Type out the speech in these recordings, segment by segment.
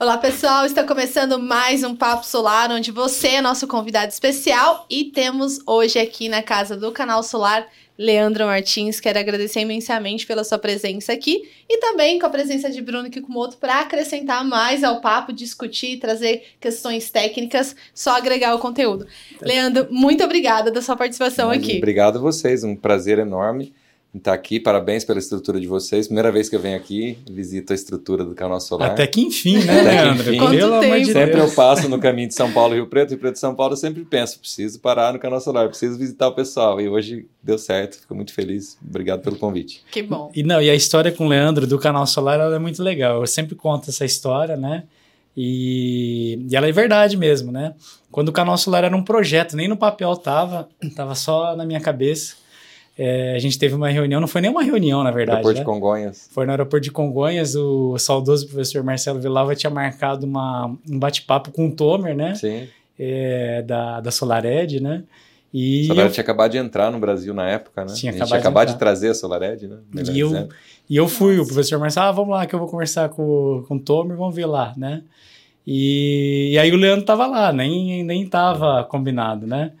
Olá, pessoal. Está começando mais um Papo Solar, onde você é nosso convidado especial e temos hoje aqui na casa do Canal Solar Leandro Martins. Quero agradecer imensamente pela sua presença aqui e também com a presença de Bruno Kikumoto para acrescentar mais ao papo, discutir, trazer questões técnicas, só agregar o conteúdo. Leandro, muito obrigada da sua participação Mas, aqui. Obrigado a vocês, um prazer enorme estar aqui. Parabéns pela estrutura de vocês. Primeira vez que eu venho aqui, visito a estrutura do canal solar. Até que enfim, né, Até que Leandro? enfim. Quanto Pelo tempo? de Sempre eu passo no caminho de São Paulo, Rio Preto, Rio Preto, São Paulo, eu sempre penso, preciso parar no canal solar, preciso visitar o pessoal. E hoje deu certo, fico muito feliz. Obrigado pelo convite. Que bom. E não, e a história com o Leandro do canal Solar ela é muito legal. Eu sempre conto essa história, né? E, e ela é verdade mesmo, né? Quando o canal Solar era um projeto, nem no papel tava, tava só na minha cabeça. É, a gente teve uma reunião, não foi nem uma reunião, na verdade. Aeroporto né? de Congonhas. Foi no aeroporto de Congonhas, o saudoso professor Marcelo Vilava tinha marcado uma, um bate-papo com o Tomer, né? Sim. É, da, da SolarEd, né? E A eu- tinha acabado de entrar no Brasil na época, né? Tinha a gente acabado tinha de acabado de, entrar. trazer a SolarEd, né? Melhor E eu, e eu fui, o professor Marcelo, ah, vamos lá que eu vou conversar com, com o Tomer, vamos ver lá, né? E, e aí o Leandro tava lá, nem, nem tava combinado, né?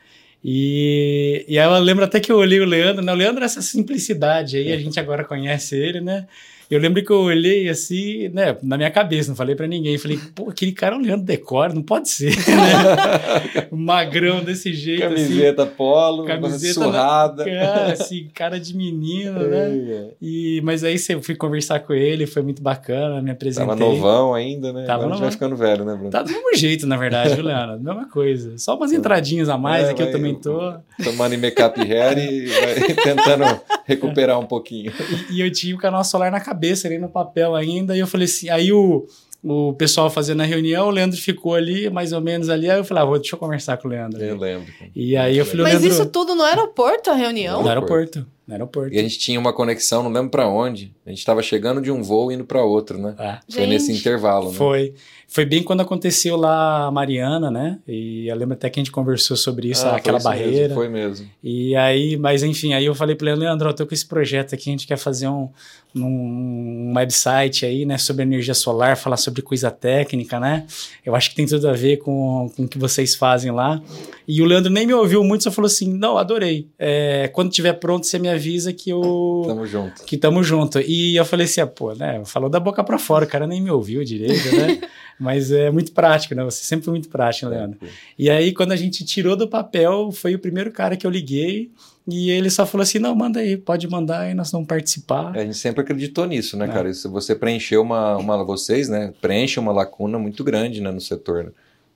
E, e aí eu lembro até que eu olhei o Leandro, né? O Leandro é essa simplicidade aí, a gente agora conhece ele, né? Eu lembro que eu olhei assim, né, na minha cabeça, não falei pra ninguém. Falei, pô, aquele cara é o Leandro Decor, não pode ser, né? Magrão desse jeito, assim. Camiseta polo, Camiseta surrada. Cara, assim, cara de menino, né? É, E, mas aí eu fui conversar com ele, foi muito bacana, me apresentei. Tava novão ainda, né? Tava novão. ficando velho, né, Bruno? Tá do mesmo jeito, na verdade, viu, Leandro? Mesma coisa. Só umas entradinhas a mais, É, aqui eu também tô. Tomando em make-up hair e tentando recuperar um pouquinho. E, e eu tinha o canal solar na cabeça, ali no papel ainda, e eu falei assim, aí o, o pessoal fazendo a reunião, o Leandro ficou ali, mais ou menos ali, aí eu falei, ah, vou, deixa eu conversar com o Leandro. Eu lembro. E aí eu falei, Mas Leandro, isso tudo no aeroporto, a reunião? no aeroporto, no aeroporto. E a gente tinha uma conexão, não lembro pra onde. A gente tava chegando de um voo e indo pra outro, né? Ah. Foi nesse Gente. intervalo, né? Foi. Foi bem quando aconteceu lá a Mariana, né? E eu lembro até que a gente conversou sobre isso, Ah, foi aquela isso mesmo, barreira. foi mesmo. E aí, mas enfim, aí eu falei para ele, Leandro, eu tô com esse projeto aqui, a gente quer fazer um, um, um website aí, né, sobre energia solar, falar sobre coisa técnica, né? Eu acho que tem tudo a ver com, com o que vocês fazem lá. E o Leandro nem me ouviu muito, só falou assim, não, adorei. É, quando tiver pronto, você me avisa que eu... Tamo junto. Que tamo junto. E eu falei assim, ah, pô, né? Falou da boca pra fora, o cara nem me ouviu direito, né? Mas é muito prático, né? Você sempre foi muito prático, né, Leandro. E aí, quando a gente tirou do papel, foi o primeiro cara que eu liguei. E ele só falou assim: não, manda aí, pode mandar aí, nós vamos participar. A gente sempre acreditou nisso, né, É. cara? Se você preencheu uma, uma. Vocês, né? Preenche uma lacuna muito grande né, no setor. né?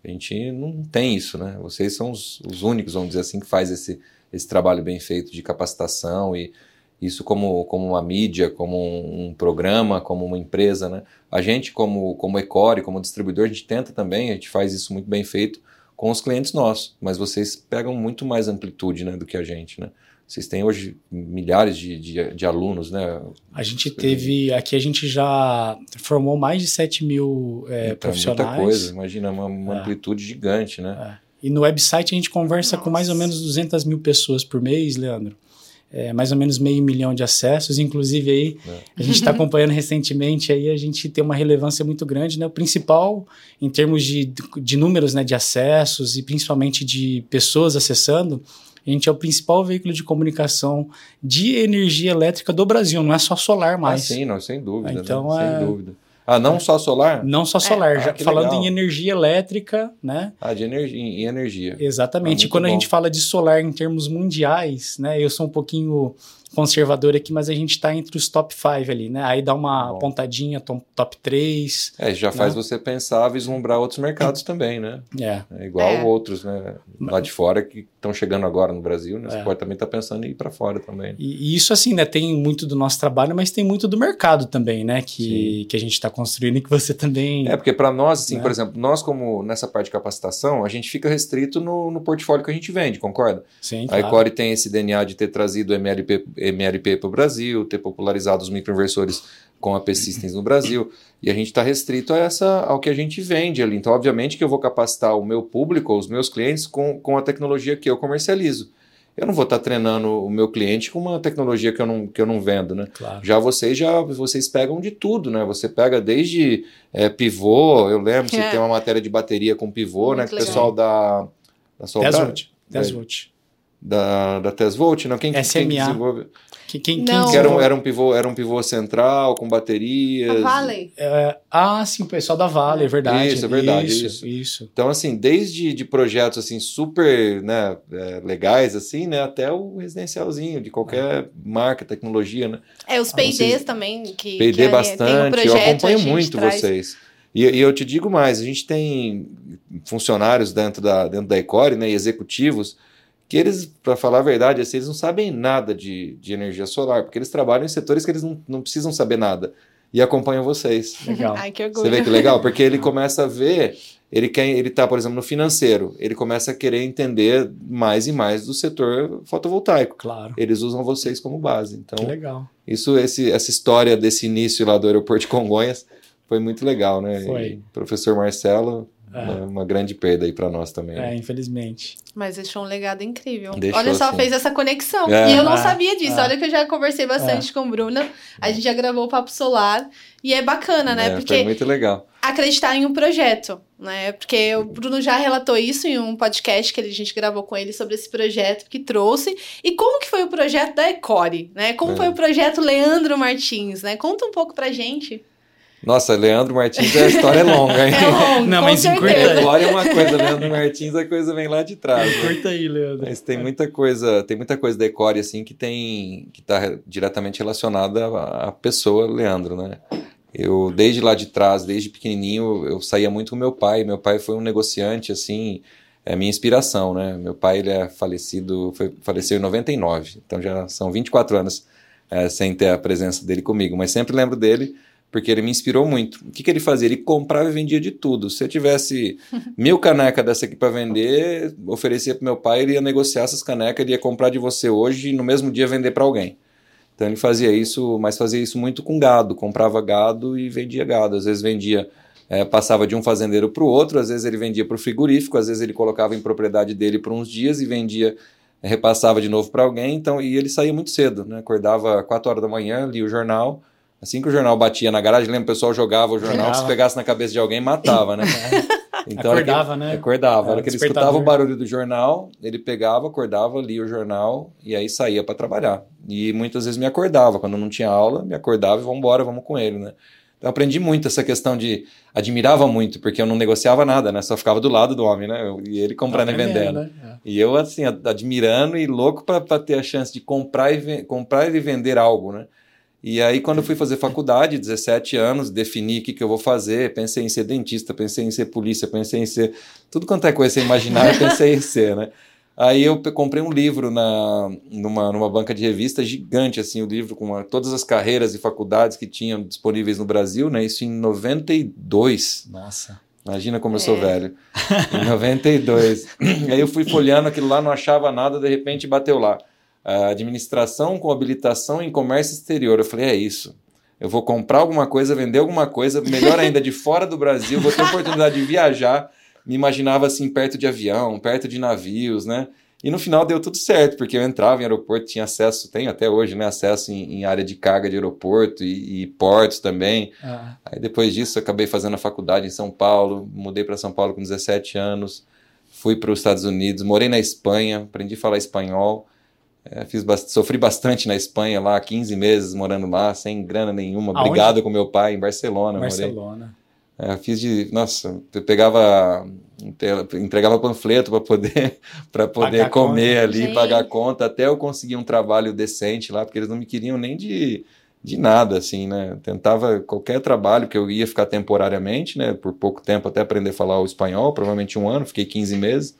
A gente não tem isso, né? Vocês são os, os únicos, vamos dizer assim, que faz esse, esse trabalho bem feito de capacitação e isso como, como uma mídia, como um, um programa, como uma empresa, né? A gente, como, como Ecore, como distribuidor, a gente tenta também, a gente faz isso muito bem feito com os clientes nossos, mas vocês pegam muito mais amplitude né, do que a gente, né? Vocês têm hoje milhares de, de, de alunos, né? A gente teve. Aqui a gente já formou mais de 7 mil é, Então, profissionais. Muita coisa, imagina, uma, uma É. amplitude gigante, né? E no website a gente conversa com mais ou Nossa. menos 200 mil pessoas por mês, Leandro. É, mais ou menos meio milhão de acessos, inclusive aí É. a gente está acompanhando recentemente aí a gente tem uma relevância muito grande, né? O principal em termos de, de números, né, de acessos e principalmente de pessoas acessando, a gente é o principal veículo de comunicação de energia elétrica do Brasil, não é só solar Ah, mais. sim, não, sem dúvida. Então, né? é- Sem dúvida. Ah, não só solar? Não só solar, Ah, já que falando legal. em energia elétrica, né? Ah, de energia, em energia. Exatamente. Ah, e quando a muito gente fala de solar em termos mundiais, né? Eu sou um pouquinho conservador aqui, mas a gente está entre os top 5 ali, né? Aí dá uma Bom. pontadinha, top 3. É, já faz Né? você pensar, vislumbrar outros mercados também, né? É. É igual É. outros, né? Lá de fora que estão chegando agora no Brasil, né? Você É. pode também estar pensando em ir para fora também. E, e isso, assim, né? Tem muito do nosso trabalho, mas tem muito do mercado também, né? Que, que a gente está construindo e que você também. É, porque para nós, assim, Né? por exemplo, nós como nessa parte de capacitação, a gente fica restrito no, no portfólio que a gente vende, concorda? Sim, A claro. Ecore tem esse DNA de ter trazido o MLP, MLP para o Brasil, ter popularizado os microinversores com a P-Systems no Brasil, e a gente está restrito a essa, ao que a gente vende ali. Então, obviamente que eu vou capacitar o meu público, os meus clientes, com, com a tecnologia que eu comercializo. eu não vou estar treinando o meu cliente com uma tecnologia que eu não, que eu não vendo, né? Claro. Já vocês já vocês pegam de tudo, né? Você pega desde é, pivô, eu lembro, você É. tem uma matéria de bateria com pivô, né? Muito Que o pessoal da da Solbra- 10 volt. 10 volt. da, da Tesvolt, não? Quem, quem SMA. desenvolve? Que, quem, quem Que era um, era um pivô, era um pivô central com baterias. A Valley. É, ah, sim, o pessoal da Vale, é verdade. Isso, é verdade, Isso, isso. isso. Então, assim, desde de projetos assim super né, é, legais, assim, né, até o residencialzinho de qualquer marca, tecnologia, né? É, os Ah, P&Ds vocês- também, que, que P&D é- tem um bastante, projeto, eu acompanho muito traz- vocês. E, e eu te digo mais, a gente tem funcionários dentro da, dentro da Ecore, né, e executivos, que eles, para falar a verdade, assim, eles não sabem nada de, de energia solar, porque eles trabalham em setores que eles não, não precisam saber nada. E acompanham vocês. Legal. Ai, que orgulho. Você vê que legal? Porque ele começa a ver, ele quer, ele tá, por exemplo, no financeiro, ele começa a querer entender mais e mais do setor fotovoltaico. Claro. Eles usam vocês como base. Que Então, legal. isso, esse, essa história desse início lá do aeroporto de Congonhas foi muito legal, né? Foi. E professor Marcelo, É. uma, uma grande perda aí para nós também. né? É, infelizmente. Mas deixou um legado incrível. Deixou, Olha só, sim. fez essa conexão. É. E eu não É, sabia disso. é. Olha que eu já conversei bastante com o Bruno. A gente já gravou o Papo Solar. E é bacana, né? É, Porque Foi muito legal. acreditar em um projeto, né? Porque o Bruno já relatou isso em um podcast que a gente gravou com ele sobre esse projeto que trouxe. E como que foi o projeto da Ecore, né? Como É. foi o projeto Leandro Martins, né? Conta um pouco pra gente. Nossa, Leandro Martins, a história é longa, hein? É longo, Não, mas certeza. encurta aí. Glória é uma coisa, Leandro Martins, a coisa vem lá de trás. né? Curta aí, Leandro. Mas tem muita coisa, tem muita coisa da Ecore assim que tem que está diretamente relacionada à, à pessoa Leandro, né? Eu desde lá de trás, desde pequenininho, eu saía muito com meu pai. Meu pai foi um negociante assim, é minha inspiração, né? Meu pai ele é falecido, foi, faleceu em 99, então já são 24 anos é, sem ter a presença dele comigo, mas sempre lembro dele porque ele me inspirou muito. O que, que ele fazia? Ele comprava e vendia de tudo. Se eu tivesse mil canecas dessa aqui para vender, oferecia para meu pai, ele ia negociar essas canecas, ele ia comprar de você hoje e no mesmo dia vender para alguém. Então ele fazia isso, mas fazia isso muito com gado, comprava gado e vendia gado. Às vezes vendia, eh, passava de um fazendeiro para o outro, às vezes ele vendia para o frigorífico, às vezes ele colocava em propriedade dele por uns dias e vendia, repassava de novo para alguém. Então e ele saía muito cedo, né? Acordava 4 horas da manhã, lia o jornal. Assim que o jornal batia na garagem, lembra? O pessoal jogava o jornal, se pegasse na cabeça de alguém, matava, né? Então, hora que- Acordava, né? Acordava. A hora É, que ele escutava o barulho do jornal, ele pegava, acordava, lia o jornal e aí saía para trabalhar. E muitas vezes me acordava. Quando não tinha aula, me acordava e vamos embora, vamos com ele, né? Então eu aprendi muito essa questão de. Admirava muito, porque eu não negociava nada, né? Só ficava do lado do homem, né? Eu- E ele comprando e vendendo. né? E eu, assim, ad- admirando e louco para ter a chance de comprar e, comprar e vender algo, né? E aí, quando eu fui fazer faculdade, 17 anos, defini o que, que eu vou fazer, pensei em ser dentista, pensei em ser polícia, pensei em ser. Tudo quanto é coisa você imaginar, eu pensei em ser, né? Aí eu comprei um livro na, numa, numa banca de revista gigante, assim, o livro com uma- todas as carreiras e faculdades que tinham disponíveis no Brasil, né? Isso em 92. Nossa. Imagina como eu sou É. velho. Em 92. Aí eu fui folhando aquilo lá, não achava nada, de repente bateu lá. A administração com habilitação em comércio exterior. Eu falei, é isso. Eu vou comprar alguma coisa, vender alguma coisa, melhor ainda, de fora do Brasil, vou ter oportunidade de viajar. Me imaginava assim, perto de avião, perto de navios, né? E no final deu tudo certo, porque eu entrava em aeroporto, tinha acesso, tem até hoje, né? Acesso em, em área de carga de aeroporto e, e portos também. Ah, Aí depois disso acabei fazendo a faculdade em São Paulo, mudei para São Paulo com 17 anos, fui para os Estados Unidos, morei na Espanha, aprendi a falar espanhol, eh, fiz sofri bastante na Espanha lá, 15 meses morando lá, sem grana nenhuma, Aonde? brigado com meu pai em Barcelona. Barcelona. É, fiz de, nossa, eu pegava, entre- entregava panfleto para poder, para poder Pagar comer conta. ali, Gente. pagar a conta, até eu conseguir um trabalho decente lá, porque eles não me queriam nem de, de nada, assim, né? Tentava qualquer trabalho que eu ia ficar temporariamente, né? Por pouco tempo até aprender a falar o espanhol, provavelmente um ano, fiquei 15 meses.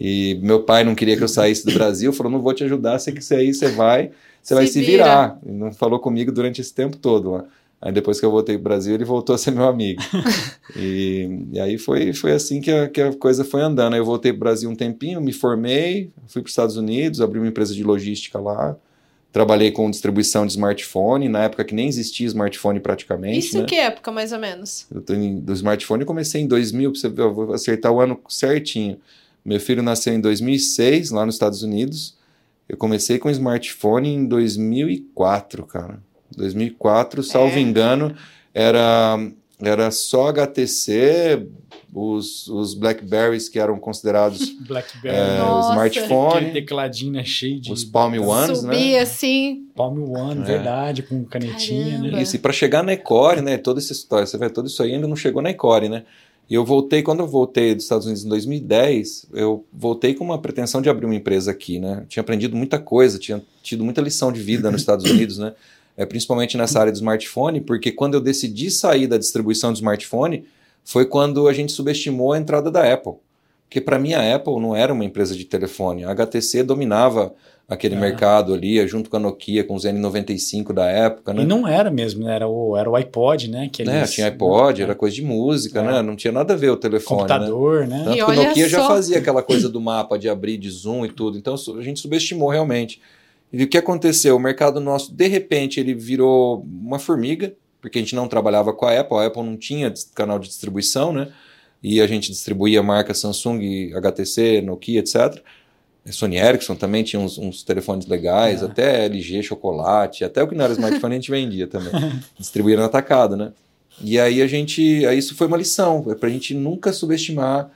E meu pai não queria que eu saísse do Brasil, falou: não vou te ajudar, você que sair, você vai, você vai Se se vira. virar. E não falou comigo durante esse tempo todo lá. Aí depois que eu voltei para o Brasil, ele voltou a ser meu amigo. e, e aí foi, foi assim que a, que a coisa foi andando. Aí eu voltei para o Brasil um tempinho, me formei, fui para os Estados Unidos, abri uma empresa de logística lá. Trabalhei com distribuição de smartphone, na época que nem existia smartphone praticamente. Isso né? em que época, mais ou menos? Eu tô em- do smartphone eu comecei em 2000, pra você ver, eu vou acertar o ano certinho. Meu filho nasceu em 2006, lá nos Estados Unidos, Eu comecei com smartphone em 2004, cara. 2004, salvo É. engano, era, era só HTC, os, os Blackberries que eram considerados Blackberry. é, Nossa. Aquele smartphone, tecladinho né, cheio de. os Palm Ones, né? Subir assim. Palm One, É. verdade, com canetinha, Caramba. né? Isso, e para chegar na Ecore, né? Toda essa história, você vê, tudo isso aí ainda não chegou na Ecore, né? E eu voltei, quando eu voltei dos Estados Unidos em 2010, eu voltei com uma pretensão de abrir uma empresa aqui, né? Tinha aprendido muita coisa, tinha tido muita lição de vida nos Estados Unidos, né? É, principalmente nessa área do smartphone, porque quando eu decidi sair da distribuição do smartphone, foi quando a gente subestimou a entrada da Apple. Porque para mim a Apple não era uma empresa de telefone. A HTC dominava aquele É. mercado ali, junto com a Nokia, com os N95 da época, né? E não era mesmo, né? Era o, era o iPod, né? Que né? eles- Tinha iPod, era coisa de música, É. né? Não tinha nada a ver o telefone, né? computador, né? Tanto E que o Nokia já só. fazia aquela coisa do mapa de abrir, de zoom e tudo. Então a gente subestimou realmente. E o que aconteceu? O mercado nosso, de repente, ele virou uma formiga, porque a gente não trabalhava com a Apple, a Apple não tinha canal de distribuição, né? E a gente distribuía marcas Samsung, HTC, Nokia, etc. A Sony Ericsson também tinha uns, uns telefones legais, É. até LG, chocolate, até o que não era smartphone a gente vendia também. Distribuía no atacado, né? E aí a gente. Aí isso foi uma lição, é pra gente nunca subestimar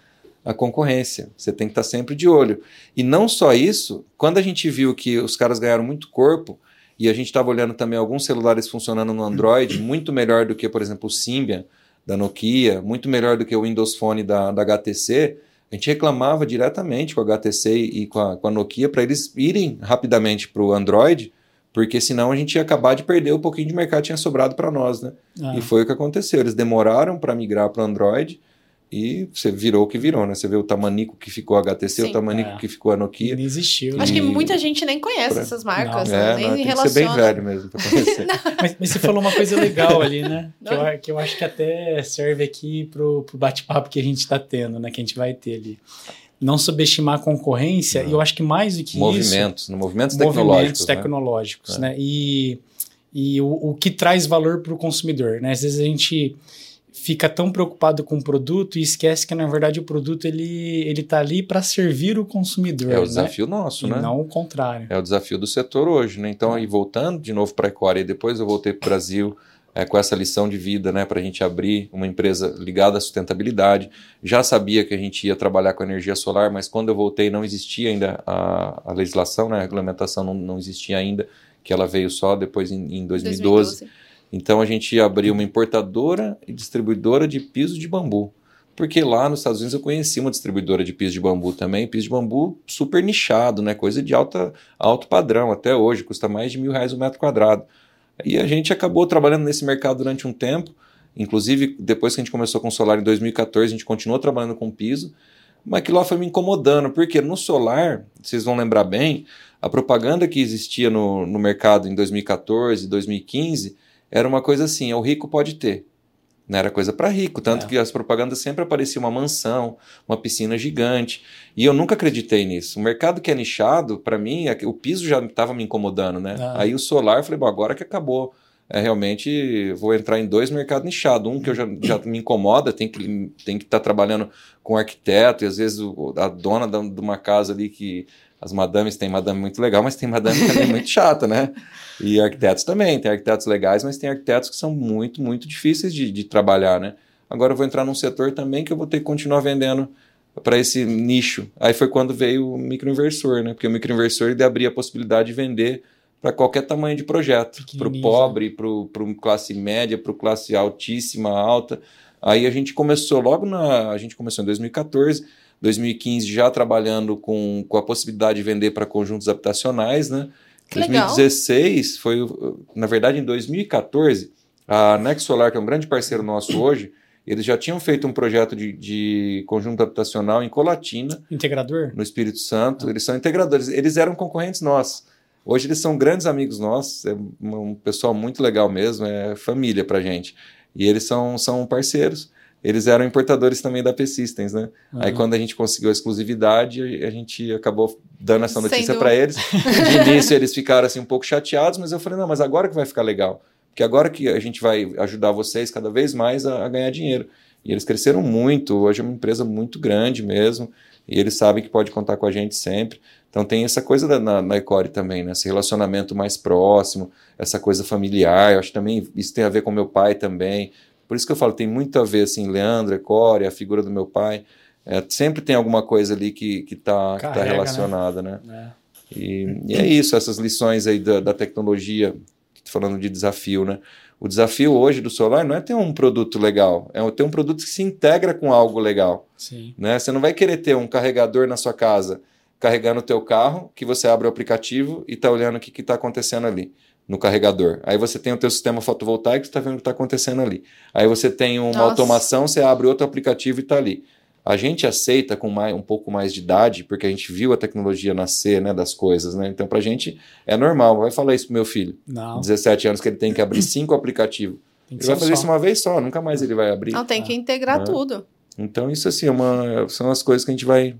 a concorrência. Você tem que estar sempre de olho. E não só isso, quando a gente viu que os caras ganharam muito corpo, e a gente estava olhando também alguns celulares funcionando no Android, muito melhor do que, por exemplo, o Symbian da Nokia, muito melhor do que o Windows Phone da, da HTC, a gente reclamava diretamente com a HTC e com a, com a Nokia para eles irem rapidamente para o Android, porque senão a gente ia acabar de perder o pouquinho de mercado que tinha sobrado para nós, né? Ah, E foi o que aconteceu. Eles demoraram para migrar para o Android e você virou o que virou, né? Você vê o tamanico que ficou a HTC, Sim. o tamanico É. que ficou a Nokia. não existiu. Acho né? que E- muita gente nem conhece Pra- essas marcas, Não. né? É, nem não, tem que ser bem velho mesmo para conhecer. Mas, mas você falou uma coisa legal ali, né? que, Não. eu, que eu acho que até serve aqui pro, pro bate-papo que a gente está tendo, né? Que a gente vai ter ali. Não subestimar a concorrência, Não. e eu acho que mais do que isso. movimentos, no movimentos movimentos tecnológicos. né? tecnológicos, É. né? E, e o, o que traz valor para o consumidor, né? Às vezes a gente fica tão preocupado com o produto e esquece que na verdade o produto ele ele tá ali para servir o consumidor, É o né? desafio nosso, E né? não o contrário. É o desafio do setor hoje, né? Então, aí voltando de novo para a Ecore, e depois eu voltei para o Brasil é, com essa lição de vida, né? Para a gente abrir uma empresa ligada à sustentabilidade. Já sabia que a gente ia trabalhar com energia solar, mas quando eu voltei não existia ainda a, a legislação, né? A regulamentação não, não existia ainda, que ela veio só depois em, em 2012. Então a gente abriu uma importadora e distribuidora de piso de bambu. Porque lá nos Estados Unidos eu conheci uma distribuidora de piso de bambu também, piso de bambu super nichado, né? Coisa de alta, alto padrão até hoje, custa mais de mil reais o metro quadrado. E a gente acabou trabalhando nesse mercado durante um tempo, inclusive depois que a gente começou com solar em 2014, a gente continuou trabalhando com piso, mas aquilo lá foi me incomodando, porque no solar, vocês vão lembrar bem, a propaganda que existia no, no mercado em 2014, 2015, era uma coisa assim, é o rico pode ter. Não era coisa para rico, tanto É. que as propagandas sempre apareciam uma mansão, uma piscina gigante. E eu nunca acreditei nisso. O mercado que é nichado, para mim, é o piso já estava me incomodando, né? Aí o solar, eu falei, bom, agora que acabou. É, realmente vou entrar em dois mercados nichados. Um que eu já, já me incomoda, tem que tem que estar trabalhando com arquiteto, e às vezes o- a dona da- de uma casa ali que as madames tem madame muito legal, mas tem madame também muito chata, né? E arquitetos também, tem arquitetos legais, mas tem arquitetos que são muito, muito difíceis de, de trabalhar, né? Agora eu vou entrar num setor também que eu vou ter que continuar vendendo para esse nicho. Aí foi quando veio o microinversor, né? Porque o microinversor ele abria a possibilidade de vender para qualquer tamanho de projeto, para o pobre, para o classe média, para o classe altíssima, alta. Aí a gente começou logo na, a gente começou em 2014, 2015 já trabalhando com, com a possibilidade de vender para conjuntos habitacionais, né? Que legal. 2016 foi, o- na verdade, em 2014, a Nex Solar, que é um grande parceiro nosso hoje, eles já tinham feito um projeto de, de conjunto habitacional em Colatina, Integrador? no Espírito Santo. Eles são integradores. Eles eram concorrentes nossos. Hoje eles são grandes amigos nossos. É um um pessoal muito legal mesmo. É família pra gente. E eles são, são parceiros. Eles eram importadores também da P-Systems, né? Aí Uhum. quando a gente conseguiu a exclusividade, a gente acabou dando essa notícia para eles. De início eles ficaram assim um pouco chateados, mas eu falei, não, mas agora que vai ficar legal. Porque agora que a gente vai ajudar vocês cada vez mais a, a ganhar dinheiro. E eles cresceram muito, hoje é uma empresa muito grande mesmo, e eles sabem que pode contar com a gente sempre. Então tem essa coisa da, na, na Ecore também, né? esse relacionamento mais próximo, essa coisa familiar. Eu acho que também isso tem a ver com meu pai também. Por isso que eu falo, tem muito a ver, assim, Leandro, Ecore, a figura do meu pai. É, sempre tem alguma coisa ali que está que tá, tá relacionada, né? né? É. E, e, é isso, essas lições aí da, da tecnologia, falando de desafio, né? O desafio hoje do solar não é ter um produto legal, é ter um produto que se integra com algo legal. Sim. Né? Você não vai querer ter um carregador na sua casa carregando o teu carro, que você abre o aplicativo e está olhando o que está acontecendo ali no carregador. Aí você tem o teu sistema fotovoltaico, você está vendo o que está acontecendo ali. Aí você tem uma Nossa. automação, você abre outro aplicativo e está ali. A gente aceita com mais, um pouco mais de idade, porque a gente viu a tecnologia nascer né, das coisas, né? Então, para a gente é normal. Vai falar isso pro meu filho. Não. 17 anos, que ele tem que abrir cinco aplicativos. Ele vai fazer só. isso uma vez só, nunca mais ele vai abrir. Não, tem que integrar ah. tudo. Então, isso assim, é uma, são as coisas que a gente vai,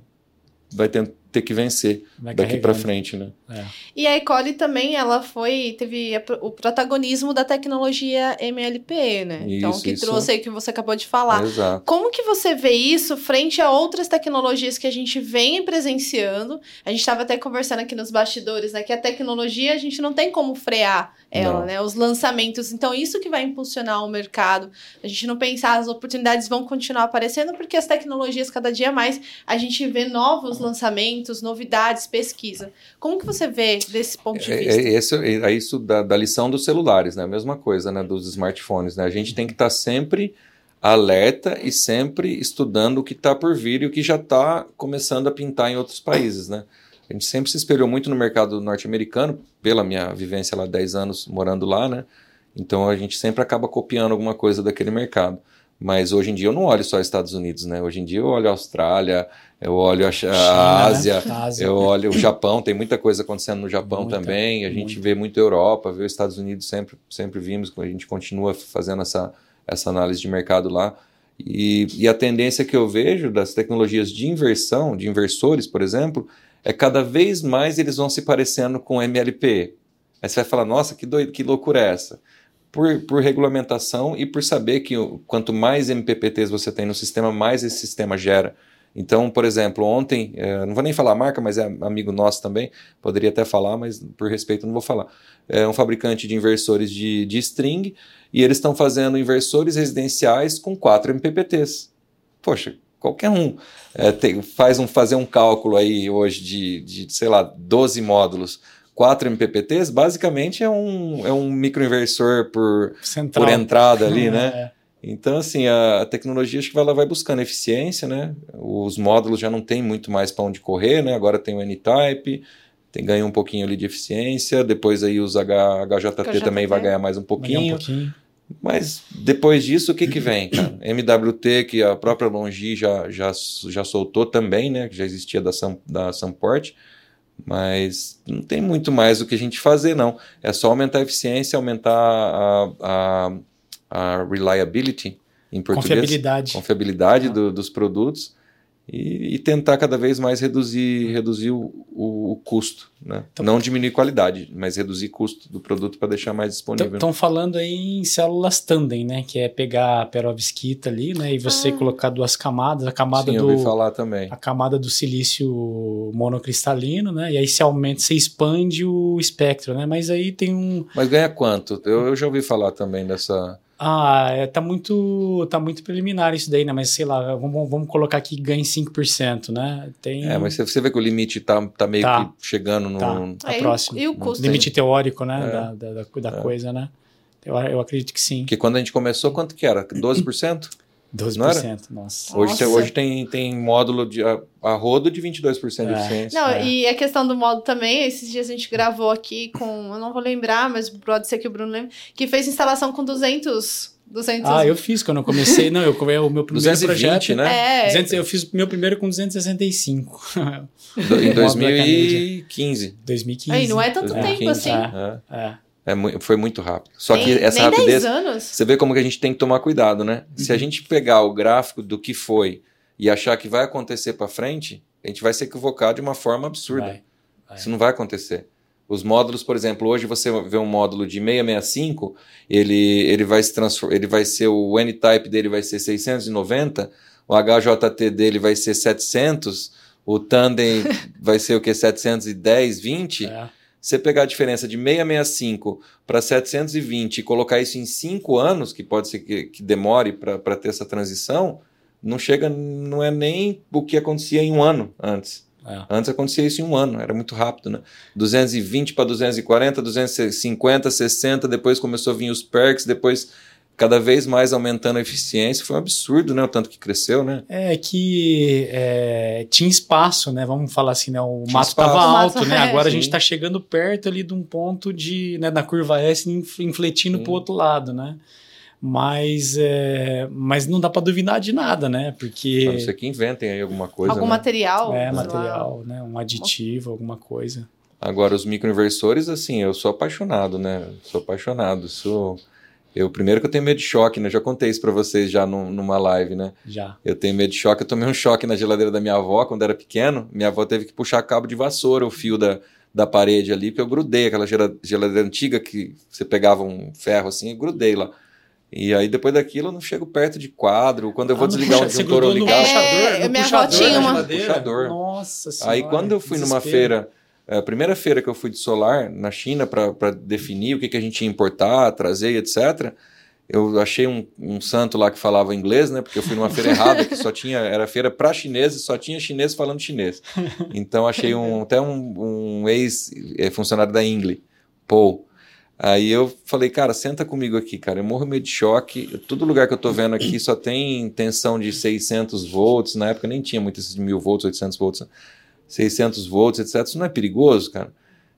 vai tentar ter que vencer Vai daqui para frente, né? É. E a Ecole também, ela foi, teve o protagonismo da tecnologia MLP, né? Isso, então, que isso. trouxe aí que você acabou de falar. Exato. Como que você vê isso frente a outras tecnologias que a gente vem presenciando? A gente estava até conversando aqui nos bastidores, né? Que a tecnologia a gente não tem como frear ela, não. né? Os lançamentos. Então, isso que vai impulsionar o mercado. A gente não pensar, as oportunidades vão continuar aparecendo, porque as tecnologias, cada dia mais, a gente vê novos lançamentos, novidades, pesquisa. Como que você vê desse ponto de é, vista? É, esse, é isso da, da, lição dos celulares, né? A mesma coisa, né? Dos smartphones, né? A gente tem que estar tá sempre alerta e sempre estudando o que está por vir e o que já está começando a pintar em outros países, né? A gente sempre se espelhou muito no mercado norte-americano, pela minha vivência lá 10 anos morando lá, né? Então a gente sempre acaba copiando alguma coisa daquele mercado. Mas hoje em dia eu não olho só Estados Unidos, né? Hoje em dia eu olho a Austrália, eu olho a, a China, Ásia, Ásia, eu olho o Japão, tem muita coisa acontecendo no Japão muita, também. A gente vê muito Europa, vê os Estados Unidos, sempre, sempre vimos, a gente continua fazendo essa, essa análise de mercado lá. E, e a tendência que eu vejo das tecnologias de inversão, de inversores, por exemplo, é cada vez mais eles vão se parecendo com MLP. Aí você vai falar, nossa, que, doido, que loucura é essa? Por, por regulamentação e por saber que quanto mais MPPTs você tem no sistema, mais esse sistema gera. Então, por exemplo, ontem, é, não vou nem falar a marca, mas é amigo nosso também, poderia até falar, mas por respeito não vou falar. É um fabricante de inversores de, de string e eles estão fazendo inversores residenciais com 4 MPPTs. Poxa, qualquer um é, tem, faz um, fazer um cálculo aí hoje de, de, sei lá, 12 módulos, 4 MPPTs, basicamente é um, é um microinversor por, por entrada ali, né? É. Então, assim, a, a, tecnologia acho que ela vai buscando eficiência, né? Os módulos já não tem muito mais para onde correr, né? Agora tem o N-Type, tem, ganha um pouquinho ali de eficiência, depois aí os H, HJT, HJT também vai ganhar mais um pouquinho. Um pouquinho. Mas depois disso, o que, que vem? Cara? MWT, que a própria Longi já, já, já soltou também, né? Que já existia da, Sam, da Sunport. Mas não tem muito mais o que a gente fazer, não. É só aumentar a eficiência, aumentar a, a, a reliability, em português. Confiabilidade. Confiabilidade ah. do, dos produtos e, e, tentar cada vez mais reduzir, reduzir o, o, o custo. Né? Então, Não diminuir qualidade, mas reduzir custo do produto para deixar mais disponível. Estão falando aí em células tandem, né? Que é pegar a perovskita ali, né? E você ah. colocar duas camadas, a camada Sim, do. Eu falar também. A camada do silício monocristalino, né? E aí você aumenta, você expande o espectro, né? Mas aí tem um. Mas ganha quanto? Eu, eu já ouvi falar também dessa. Ah, é, tá muito tá muito preliminar isso daí, né? Mas sei lá, vamos, vamos colocar aqui ganhe 5%, né? Tem... É, mas você vê que o limite tá, tá meio tá, que chegando no... Tá, tá é, próximo. E o, custo? Limite teórico, né? É. Da, da, da, é. coisa, né? Eu, eu acredito que sim. Porque quando a gente começou, quanto que era? 12%? 12%, não era? nossa. Hoje, nossa. hoje tem, tem módulo de a, a rodo de 22% de é. eficiência. Não, é. e a questão do módulo também, esses dias a gente gravou aqui com, eu não vou lembrar, mas pode ser que o Bruno lembre, que fez instalação com 200 200... Ah, eu fiz quando eu comecei. Não, eu o meu primeiro 220, projeto, né? É. 200, eu fiz meu primeiro com 265. em 2015. 2015. Aí, não é tanto 2015. tempo assim. É. é. É, foi muito rápido. Só nem, que essa nem rapidez. 10 anos. Você vê como que a gente tem que tomar cuidado, né? Uhum. Se a uhum. gente pegar o gráfico do que foi e achar que vai acontecer para frente, a gente vai se equivocar de uma forma absurda. Vai, vai. Isso não vai acontecer. Os módulos, por exemplo, hoje você vê um módulo de 665, ele, ele, vai, se transform, ele vai ser o N-Type dele vai ser 690, o HJT dele vai ser 700, o Tandem vai ser o que? 710, 20? É. Você pegar a diferença de 665 para 720 e colocar isso em 5 anos, que pode ser que, que demore para ter essa transição, não chega, não é nem o que acontecia em um ano antes. É. Antes acontecia isso em um ano, era muito rápido, né? 220 para 240, 250, 60, depois começou a vir os perks, depois cada vez mais aumentando a eficiência. Foi um absurdo, né? O tanto que cresceu, né? É que é, tinha espaço, né? Vamos falar assim, né? O tinha mato estava alto, né? É, Agora sim. a gente está chegando perto ali de um ponto de, né, da curva S infletindo para o outro lado, né? mas é, mas não dá para duvidar de nada, né? Porque a não ser que inventem aí alguma coisa. Algum né? material. É, material, né? Um aditivo, alguma coisa. Agora os microinversores, assim, eu sou apaixonado, né? Sou apaixonado, sou eu primeiro que eu tenho medo de choque, né? Eu já contei isso para vocês já num, numa live, né? Já. Eu tenho medo de choque. Eu tomei um choque na geladeira da minha avó quando era pequeno. Minha avó teve que puxar cabo de vassoura, o fio da, da parede ali, porque eu grudei aquela geladeira antiga que você pegava um ferro assim e grudei lá. E aí, depois daquilo, eu não chego perto de quadro. Quando eu vou ah, desligar puxa, um disjuntor ou ligar... É, minha avó tinha uma... Puxador. Nossa senhora, Aí, quando eu fui desespero. numa feira... A primeira feira que eu fui de solar na China para definir o que, que a gente ia importar, trazer, etc., eu achei um, um, santo lá que falava inglês, né? Porque eu fui numa feira errada que só tinha era feira para chineses, só tinha chinês falando chinês. Então achei um, até um, um ex funcionário da Ingle, Paul. Aí eu falei, cara, senta comigo aqui, cara. Eu morro meio de choque. Todo lugar que eu tô vendo aqui só tem tensão de 600 volts. Na época nem tinha muito esses mil volts, 800 volts, 600 volts, etc. Isso não é perigoso, cara?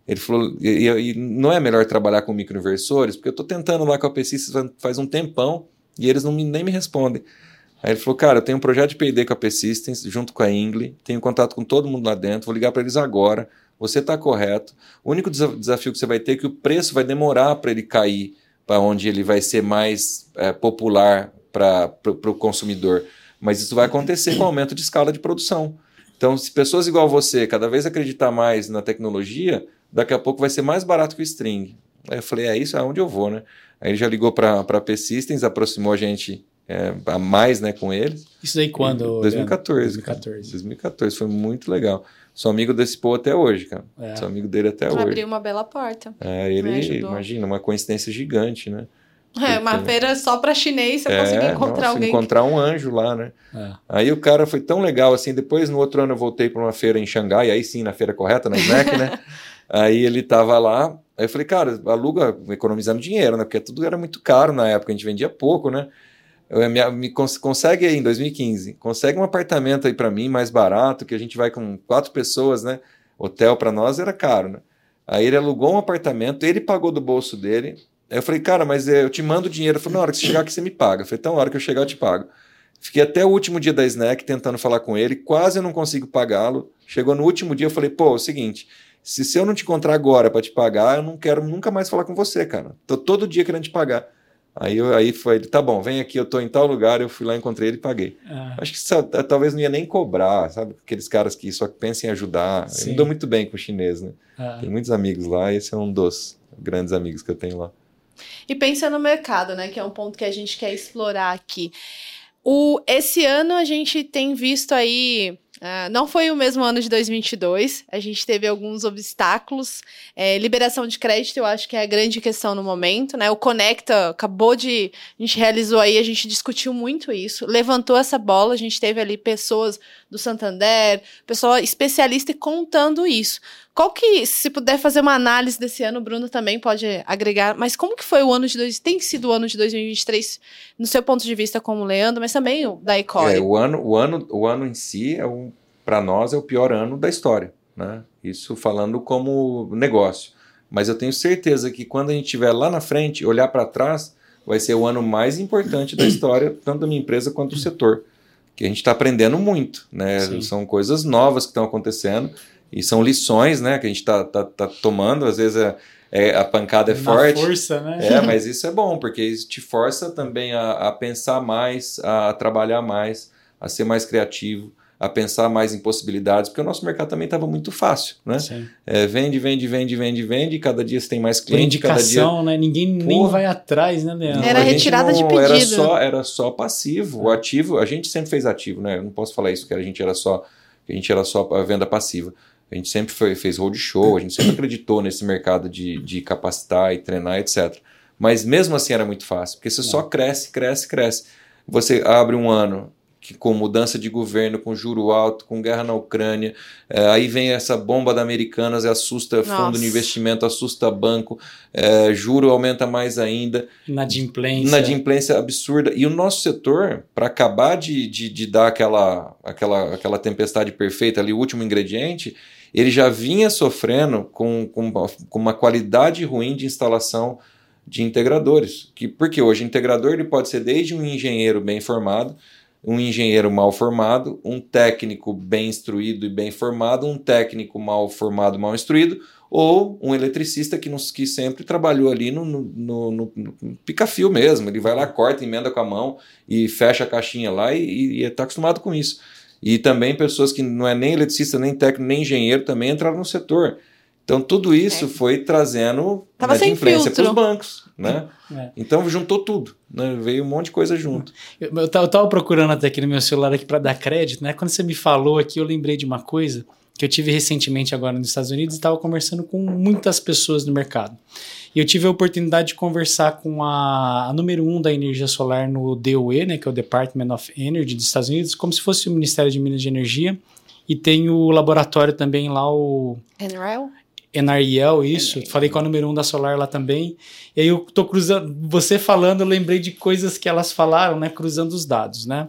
Ele falou, e, e não é melhor trabalhar com microinversores? Porque eu tô tentando lá com a P-Systems faz um tempão e eles não me, nem me respondem. Aí ele falou, cara, eu tenho um projeto de P&D com a P-Systems, junto com a Ingle, tenho contato com todo mundo lá dentro, vou ligar para eles agora você está correto. O único desafio que você vai ter é que o preço vai demorar para ele cair para onde ele vai ser mais é, popular para o consumidor. Mas isso vai acontecer com o aumento de escala de produção. Então, se pessoas igual você cada vez acreditar mais na tecnologia, daqui a pouco vai ser mais barato que o string. Aí eu falei, é isso, é onde eu vou, né? Aí ele já ligou para a P-Systems, aproximou a gente é, a mais né, com eles. Isso aí quando? 2014. 2014. 2014, foi muito legal. Sou amigo desse povo até hoje, cara. É. Sou amigo dele até Abriu hoje. Abriu uma bela porta. É, ele, imagina, uma coincidência gigante, né? É, uma feira só para chinês você é, conseguir encontrar nossa, alguém. encontrar um anjo lá, né? É. Aí o cara foi tão legal assim. Depois, no outro ano, eu voltei para uma feira em Xangai, aí sim, na feira correta, na SNEC, né? aí ele tava lá. Aí eu falei, cara, aluga economizando dinheiro, né? Porque tudo era muito caro na época, a gente vendia pouco, né? Eu, me, me cons consegue aí em 2015, consegue um apartamento aí para mim mais barato, que a gente vai com quatro pessoas, né? Hotel para nós era caro, né? Aí ele alugou um apartamento, ele pagou do bolso dele. Aí eu falei, cara, mas eu te mando dinheiro. Ele falou, na hora que você chegar aqui você me paga. Eu falei, então, na hora que eu chegar eu te pago. Fiquei até o último dia da Snack tentando falar com ele, quase eu não consigo pagá-lo. Chegou no último dia, eu falei, pô, é o seguinte, se, se eu não te encontrar agora para te pagar, eu não quero nunca mais falar com você, cara. Tô todo dia querendo te pagar. Aí, eu, aí foi ele, tá bom, vem aqui, eu tô em tal lugar, eu fui lá, encontrei ele e paguei. Ah. Acho que só, talvez não ia nem cobrar, sabe? Aqueles caras que só pensam em ajudar. Sim. Eu me dou muito bem com o chinês, né? Ah. Tem muitos amigos lá e esse é um dos grandes amigos que eu tenho lá. E pensa no mercado, né? Que é um ponto que a gente quer explorar aqui. O, esse ano a gente tem visto aí Uh, não foi o mesmo ano de 2022, a gente teve alguns obstáculos. É, liberação de crédito, eu acho que é a grande questão no momento, né? O Conecta acabou de. A gente realizou aí, a gente discutiu muito isso, levantou essa bola, a gente teve ali pessoas do Santander, pessoa especialista contando isso. Qual que, se puder fazer uma análise desse ano, o Bruno também pode agregar, mas como que foi o ano de dois, tem sido o ano de 2023 no seu ponto de vista como Leandro, mas também o da Ecore? É, o ano, o ano, o ano em si é um, para nós é o pior ano da história, né? Isso falando como negócio. Mas eu tenho certeza que quando a gente estiver lá na frente, olhar para trás, vai ser o ano mais importante da história, tanto da minha empresa quanto do setor. Que a gente está aprendendo muito, né? Sim. São coisas novas que estão acontecendo e são lições, né, que a gente está tá, tá tomando. Às vezes é, é, a pancada é Na forte. força, né? É, mas isso é bom, porque isso te força também a, a pensar mais, a, a trabalhar mais, a ser mais criativo, a pensar mais em possibilidades, porque o nosso mercado também estava muito fácil, né? É, vende, vende, vende, vende, vende, cada dia você tem mais cliente, indicação, dia... né? Ninguém Porra. nem vai atrás, né, Leandro? Era retirada não, de pedido. Era só, era só passivo. O ativo, a gente sempre fez ativo, né? Eu não posso falar isso que a gente era só, a gente era só a venda passiva. A gente sempre foi, fez roadshow, a gente sempre acreditou nesse mercado de, de capacitar e treinar, etc. Mas mesmo assim era muito fácil, porque você só cresce, cresce, cresce. Você abre um ano, que com mudança de governo, com juro alto, com guerra na Ucrânia, é, aí vem essa bomba da Americanas e assusta Nossa. fundo de investimento, assusta banco, é, juro aumenta mais ainda. Inadimplência. Inadimplência absurda. E o nosso setor, para acabar de, de, de, dar aquela, aquela, aquela tempestade perfeita, ali, o último ingrediente, ele já vinha sofrendo com, com, com uma qualidade ruim de instalação de integradores. Que, porque hoje integrador ele pode ser desde um engenheiro bem formado, um engenheiro mal formado, um técnico bem instruído e bem formado, um técnico mal formado, mal instruído, ou um eletricista que, nos, que sempre trabalhou ali no, no, no, no pica-fio mesmo. Ele vai lá, corta, emenda com a mão e fecha a caixinha lá e está acostumado com isso. E também pessoas que não é nem eletricista, nem técnico, nem engenheiro também entraram no setor. Então tudo isso é. foi trazendo Tava né, influência para os bancos, né? É. Então juntou tudo, né? Veio um monte de coisa junto. Eu, eu, eu tava procurando até aqui no meu celular aqui para dar crédito, né? Quando você me falou aqui, eu lembrei de uma coisa que eu tive recentemente agora nos Estados Unidos e estava conversando com muitas pessoas no mercado. E eu tive a oportunidade de conversar com a, a, número um da energia solar no DOE, né, que é o Department of Energy dos Estados Unidos, como se fosse o Ministério de Minas de Energia. E tem o laboratório também lá, o... NREL? NREL, isso. Falei com a número um da Solar lá também. E aí eu tô cruzando, você falando, eu lembrei de coisas que elas falaram, né, cruzando os dados, né?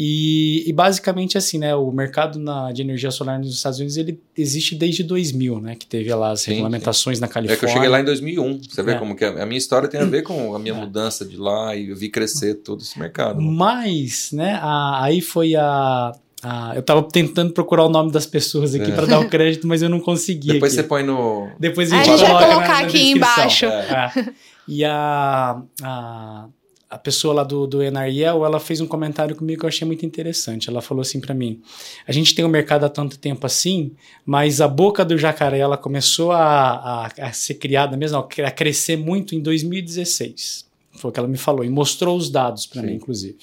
E, e, basicamente assim, né, o mercado na, de energia solar nos Estados Unidos ele existe desde 2000, né, que teve lá as sim, regulamentações sim. na Califórnia. É que eu cheguei lá em 2001. Você vê é. como que a, a, minha história tem a ver com a minha é. mudança de lá e eu vi crescer todo esse mercado. Mas, né, a, aí foi a ah, eu tava tentando procurar o nome das pessoas aqui é. para dar o crédito, mas eu não consegui. Depois aqui. você põe no. Depois a gente, vai colocar na, na aqui embaixo. É. É. E a, a, a pessoa lá do, do NRL, ela fez um comentário comigo que eu achei muito interessante. Ela falou assim para mim: a gente tem o um mercado há tanto tempo assim, mas a boca do jacaré ela começou a, a, a ser criada mesmo, a crescer muito em 2016. Foi o que ela me falou e mostrou os dados para mim, inclusive.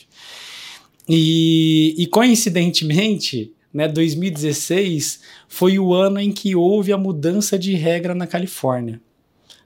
E, e coincidentemente, né, 2016 foi o ano em que houve a mudança de regra na Califórnia.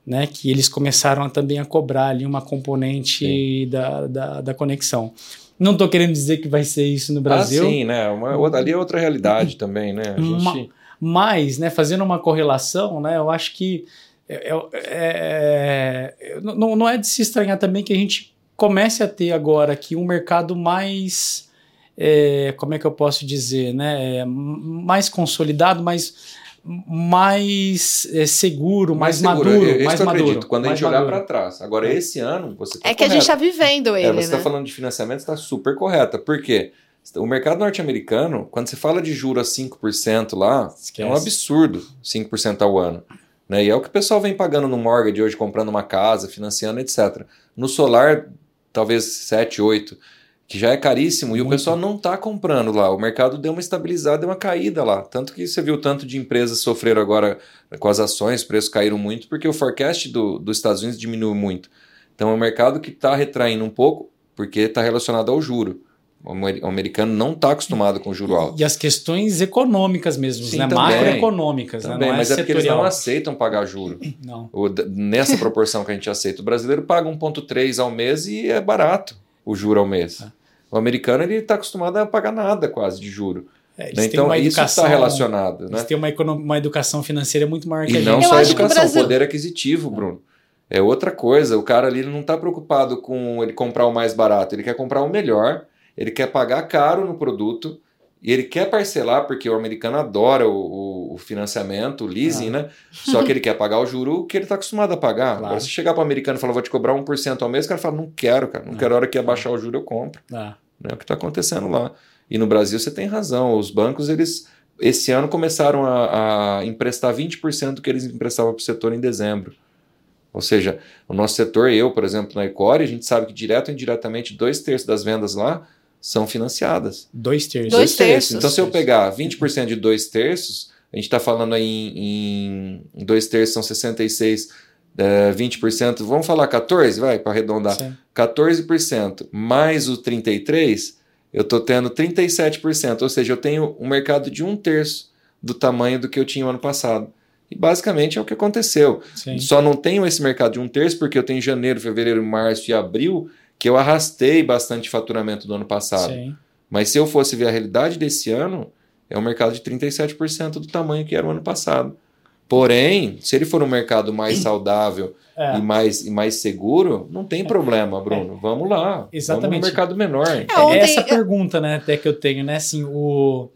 Né, que eles começaram a, também a cobrar ali uma componente da, da, da, conexão. Não estou querendo dizer que vai ser isso no Brasil. Ah, sim, né? Uma, ali é outra realidade também, né? Gente... Mas, né, fazendo uma correlação, né, eu acho que é, é, é, não, não é de se estranhar também que a gente comece a ter agora aqui um mercado mais, é, como é que eu posso dizer, né, é, mais consolidado, mais mais é, seguro, mais, mais seguro. maduro, eu, mais maduro. Acredito, quando a gente olhar para trás. Agora, é. esse ano, você tá É que a gente está vivendo ele, é, Você está né? falando de financiamento, está super correta. Por quê? O mercado norte-americano, quando você fala de juros a 5% lá, Esquece. é um absurdo 5% ao ano. Né? E é o que o pessoal vem pagando no mortgage hoje, comprando uma casa, financiando, etc. No solar, talvez 7, 8, que já é caríssimo Muito. e o pessoal não está comprando lá. O mercado deu uma estabilizada, deu uma caída lá. Tanto que você viu tanto de empresas sofreram agora com as ações, os preços caíram muito, porque o forecast do, dos Estados Unidos diminuiu muito. Então é um mercado que está retraindo um pouco, porque está relacionado ao juro. O americano não está acostumado com juro alto. E as questões econômicas mesmo, Sim, né? macroeconômicas. Também, né? Não é mas é, porque eles não aceitam pagar juro. Não. O, nessa proporção que a gente aceita. O brasileiro paga 1,3 ao mês e é barato o juro ao mês. É. O americano ele está acostumado a pagar nada quase de juro. É, né? Então isso está relacionado. Eles né? têm uma, uma educação financeira muito maior que e a gente. E não só a educação, Brasil... poder aquisitivo, Bruno. É outra coisa. O cara ali não está preocupado com ele comprar o mais barato, ele quer comprar o melhor ele quer pagar caro no produto e ele quer parcelar, porque o americano adora o, o financiamento, o leasing, né? Só que ele quer pagar o juro que ele está acostumado a pagar. Claro. Agora, se chegar para o americano e falar, vou te cobrar 1% ao mês, o cara fala, não quero, cara, não, não. quero a hora que abaixar o juro, eu compro. Ah. É o que está acontecendo lá. E no Brasil você tem razão, os bancos, eles esse ano começaram a, a emprestar 20% do que eles emprestavam para o setor em dezembro. Ou seja, o nosso setor, eu, por exemplo, na Ecore, a gente sabe que direto ou indiretamente, dois terços das vendas lá são financiadas. Dois terços. Dois terços. Então, se eu pegar 20% de dois terços, a gente está falando aí em, em dois terços são 66, é, 20%, vamos falar 14, vai, para arredondar. Sim. 14% mais o 33%, eu estou tendo 37%, ou seja, eu tenho um mercado de um terço do tamanho do que eu tinha no ano passado. E basicamente é o que aconteceu. Sim. Só não tenho esse mercado de um terço porque eu tenho janeiro, fevereiro, março e abril que eu arrastei bastante faturamento do ano passado. Sim. Mas se eu fosse ver a realidade desse ano, é um mercado de 37% do tamanho que era o ano passado. Porém, se ele for um mercado mais saudável É. e, mais, e mais seguro, não tem problema, Bruno. Vamos lá. Exatamente. Vamos no mercado menor. É, É ontem- essa pergunta, né, até que eu tenho, né, assim, o,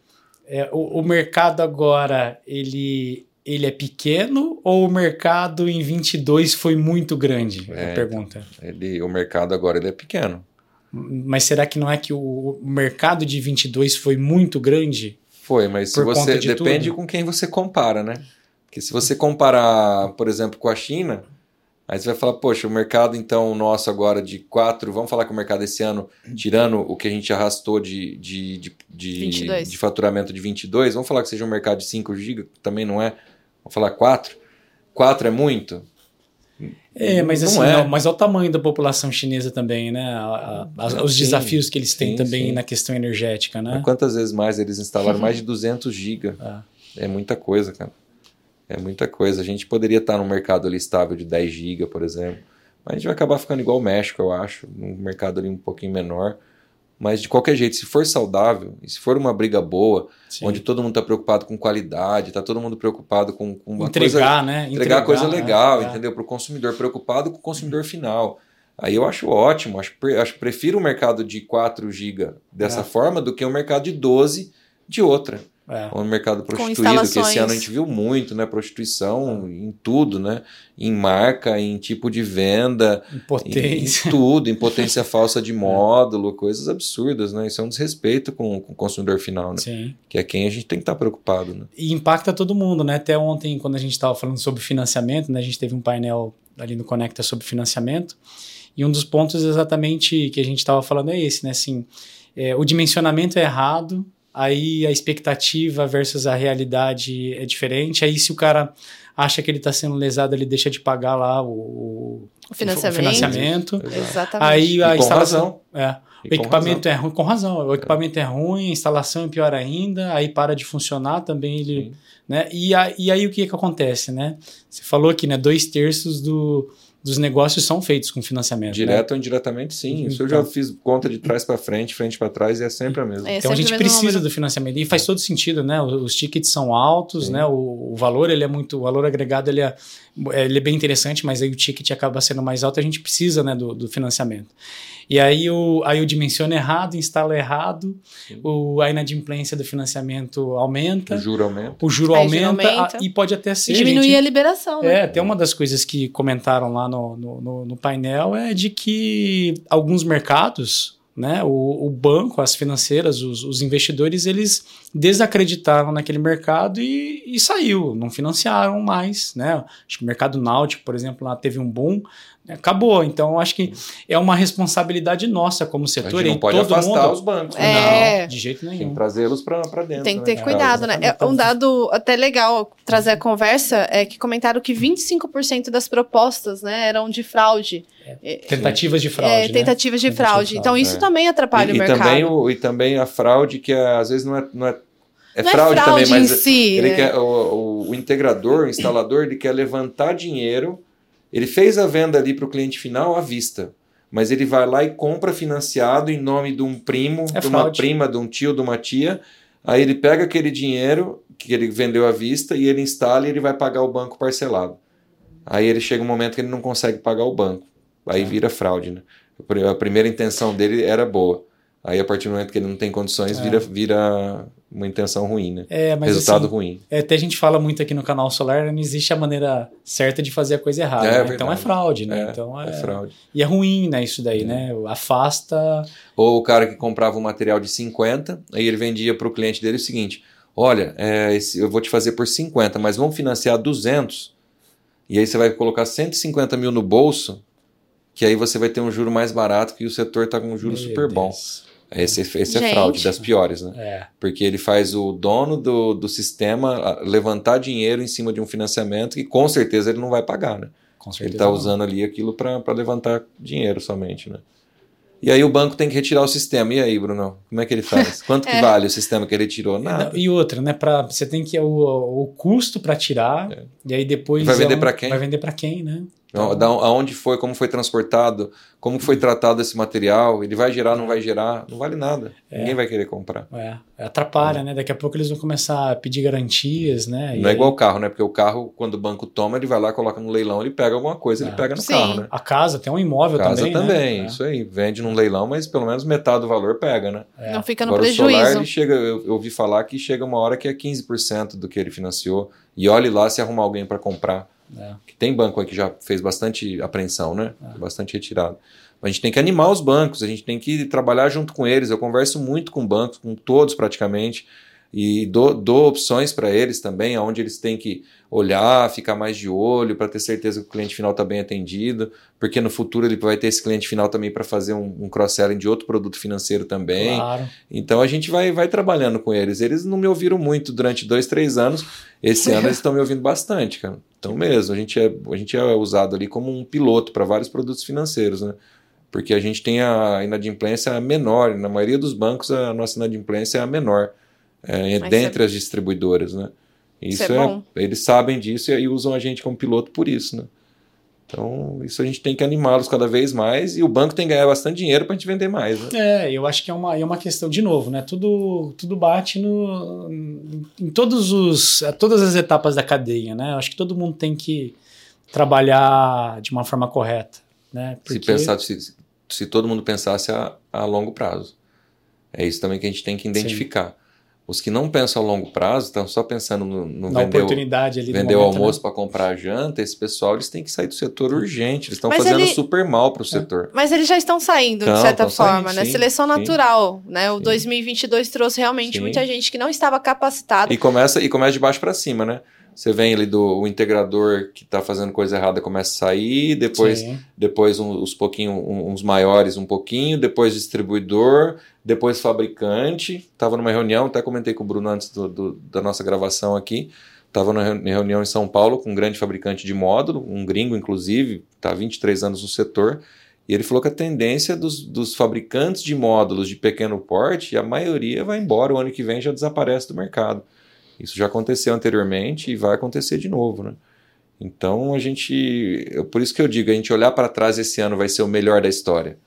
é, o, o mercado agora, ele, ele é pequeno ou o mercado em 22 foi muito grande? É a pergunta. Ele, o mercado agora ele é pequeno. Mas será que não é que o mercado de 22 foi muito grande? Foi, mas se você de depende tudo. com quem você compara, né? Porque se você comparar, por exemplo, com a China, aí você vai falar, poxa, o mercado então nosso agora de 4, vamos falar que o mercado esse ano, tirando o que a gente arrastou de, de, de, de, 22. de faturamento de 22, vamos falar que seja um mercado de 5 GB, também não é, vamos falar 4. 4 é muito? É, mas Não assim, é. não, mas olha o tamanho da população chinesa também, né? A- a- a- os Sim, desafios que eles têm sim, também sim. na questão energética, né? Mas Quantas vezes mais eles instalaram mais de 200 GB? Ah. É muita coisa, cara. É muita coisa. A gente poderia estar num mercado ali estável de 10 GB, por exemplo. Mas a gente vai acabar ficando igual o México, eu acho. Num mercado ali um pouquinho menor. Mas de qualquer jeito, se for saudável, e se for uma briga boa, Sim. onde todo mundo está preocupado com qualidade, está todo mundo preocupado com, com uma coisa entregar, né? entregar coisa né? legal, É. entendeu? Para o consumidor, preocupado com o consumidor final. Aí eu acho ótimo, acho, acho prefiro o mercado de 4 GB dessa É. forma do que o mercado de 12 de outra. É. Ou no mercado prostituído, que esse ano a gente viu muito, né? Prostituição em tudo, né? Em marca, em tipo de venda, em, em tudo, em potência falsa de módulo, coisas absurdas, né? Isso é um desrespeito com, com o consumidor final, né? Sim. Que é quem a gente tem que estar preocupado, né? E impacta todo mundo, né? Até ontem, quando a gente estava falando sobre financiamento, né? A gente teve um painel ali no Conecta sobre financiamento. E um dos pontos exatamente que a gente estava falando é esse, né? Assim, é, o dimensionamento é errado, aí a expectativa versus a realidade é diferente. Aí se o cara acha que ele está sendo lesado, ele deixa de pagar lá o, o- financiamento. o financiamento. Exatamente. Aí a E com instalação. É. O equipamento é ruim, com razão. O equipamento é ruim, a instalação é pior ainda, aí para de funcionar também ele. Sim. Né? E, a- e aí o que, que acontece, né? Você falou aqui, né? Dois terços do, dos negócios são feitos com financiamento. né? Direto ou indiretamente, sim. Isso eu Então- já fiz conta de trás para frente, frente para trás, e é sempre a mesma. É Então a gente precisa número. do financiamento e faz todo sentido, né? Os, os tickets são altos, Sim. né? O, o valor ele é muito, o valor agregado ele é, ele é bem interessante, mas aí o ticket acaba sendo mais alto. A gente precisa, né, do, do financiamento. E aí o, aí o dimensiona errado, instala errado, Sim. o, a inadimplência do financiamento aumenta. O juro aumenta. o juro aumenta, juro aumenta. a- e pode até ser. E diminuir gente, a liberação, né? é, até uma das coisas que comentaram lá no, no, no- no painel é de que alguns mercados, né, o, o banco, as financeiras, os, os investidores, eles desacreditaram naquele mercado e, e saiu, não financiaram mais, né? Acho que o mercado náutico, por exemplo, lá teve um boom, acabou. Então, eu acho que é uma responsabilidade nossa como A setor. gente e não pode todo afastar mundo... os bancos. É. né? Não, de jeito Tem nenhum. que trazê-los para dentro. Tem que né, ter de cuidado, né? É, um dado até legal trazer a conversa é que comentaram que 25% das propostas, né, eram de fraude. É, Tentativas de fraude, é, né? tentativas de Tentativa de fraude. Então isso é. também atrapalha e, o e mercado. também o, e também a fraude, que é, às vezes não é. Não é, é Não fraude, é fraude também, em mas si, ele né? quer, o, o, o integrador, o instalador, ele quer levantar dinheiro. Ele fez a venda ali para o cliente final à vista. Mas ele vai lá e compra financiado em nome de um primo, É de uma fraude. prima, de um tio, de uma tia. Aí ele pega aquele dinheiro que ele vendeu à vista e ele instala e ele vai pagar o banco parcelado. Aí ele chega um momento que ele não consegue pagar o banco. Aí É. vira fraude, né? A primeira intenção dele era boa. Aí a partir do momento que ele não tem condições, É. vira, vira uma intenção ruim, né? É, mas Resultado assim, ruim. É, até a gente fala muito aqui no canal Solar, não existe a maneira certa de fazer a coisa errada. É, né? verdade. Então é fraude, né? É, então é fraude. E é ruim, né? Isso daí, né? Afasta. Ou o cara que comprava um material de 50, aí ele vendia para o cliente dele o seguinte: olha, é, esse- eu vou te fazer por 50, mas vamos financiar 200, e aí você vai colocar 150 mil no bolso, que aí você vai ter um juro mais barato, que o setor está com um juro Meu super bom. Esse, esse é fraude, das piores, né? É, Porque ele faz o dono do, do sistema ah, levantar dinheiro em cima de um financiamento que com certeza ele não vai pagar, né? com Ele está usando ali aquilo para levantar dinheiro somente, né? E aí o banco tem que retirar o sistema. E aí, Bruno? Como é que ele faz? Quanto que É. vale o sistema que ele tirou? Nada. Não, E outra, né? Pra, você tem que o, o custo para tirar, É. e aí depois. Vai vender é um- pra quem? Vai vender para quem, né? Não, da- aonde foi, como foi transportado, como foi tratado esse material, ele vai gerar, não vai gerar, não vale nada. É. Ninguém vai querer comprar. É, atrapalha, né? Daqui a pouco eles vão começar a pedir garantias, né? E não é aí igual o carro, né? Porque o carro, quando o banco toma, ele vai lá, coloca no leilão, ele pega alguma coisa, ele É. pega no Sim. carro, né? A casa tem um imóvel Casa também. também, né? isso aí. Vende num leilão, mas pelo menos metade do valor pega, né? É. Não fica no Agora o solar, prejuízo. ele chega, eu, eu ouvi falar que chega uma hora que é 15% do que ele financiou. E olhe lá se arrumar alguém para comprar. É. Que tem banco aí que já fez bastante apreensão, né? É. Bastante retirado. A gente tem que animar os bancos, a gente tem que trabalhar junto com eles. Eu converso muito com bancos, com todos praticamente, e dou, dou opções para eles também, aonde eles têm que olhar, ficar mais de olho para ter certeza que o cliente final está bem atendido, porque no futuro ele vai ter esse cliente final também para fazer um, um cross-selling de outro produto financeiro também. Claro. Então a gente vai, vai trabalhando com eles. Eles não me ouviram muito durante dois, três anos. Esse ano eles estão me ouvindo bastante, cara. Então mesmo, a gente é, a gente é usado ali como um piloto para vários produtos financeiros, né? Porque a gente tem a inadimplência menor. Na maioria dos bancos, a nossa inadimplência é a menor. É, Mas dentre as distribuidoras, né? Isso, Isso é é, eles sabem disso e aí usam a gente como piloto por isso, né? Então, isso a gente tem que animá-los cada vez mais e o banco tem que ganhar bastante dinheiro para a gente vender mais, né? É, eu acho que é uma, é uma questão, de novo, né? Tudo, tudo bate no, em todos os, todas as etapas da cadeia, né? Eu acho que todo mundo tem que trabalhar de uma forma correta, né? Se, pensar, se, se todo mundo pensasse a, a longo prazo. É isso também que a gente tem que identificar. Os que não pensam a longo prazo, estão só pensando no, no na vender, o, oportunidade ali vender o momento, almoço né? para comprar a janta, esse pessoal eles têm que sair do setor urgente. Eles estão Mas fazendo ele- super mal para o setor. Mas eles já estão saindo, Não, de certa estão saindo, forma, né? sim, Seleção sim. natural, né? O Sim. 2022 trouxe realmente Sim. muita gente que não estava capacitada. E começa, e começa de baixo para cima, né? Você vem ali do o integrador que está fazendo coisa errada, começa a sair, depois Sim. depois um- os pouquinho, uns maiores um pouquinho, depois distribuidor, depois fabricante. Estava numa reunião, até comentei com o Bruno antes do- do- da nossa gravação aqui. Estava na reuni- reunião em São Paulo com um grande fabricante de módulo, um gringo inclusive, está há 23 anos no setor. E ele falou que a tendência dos, dos fabricantes de módulos de pequeno porte, a maioria vai embora, o ano que vem já desaparece do mercado. Isso já aconteceu anteriormente e vai acontecer de novo, né? Então a gente, eu- por isso que eu digo, a gente olhar para trás esse ano vai ser o melhor da história.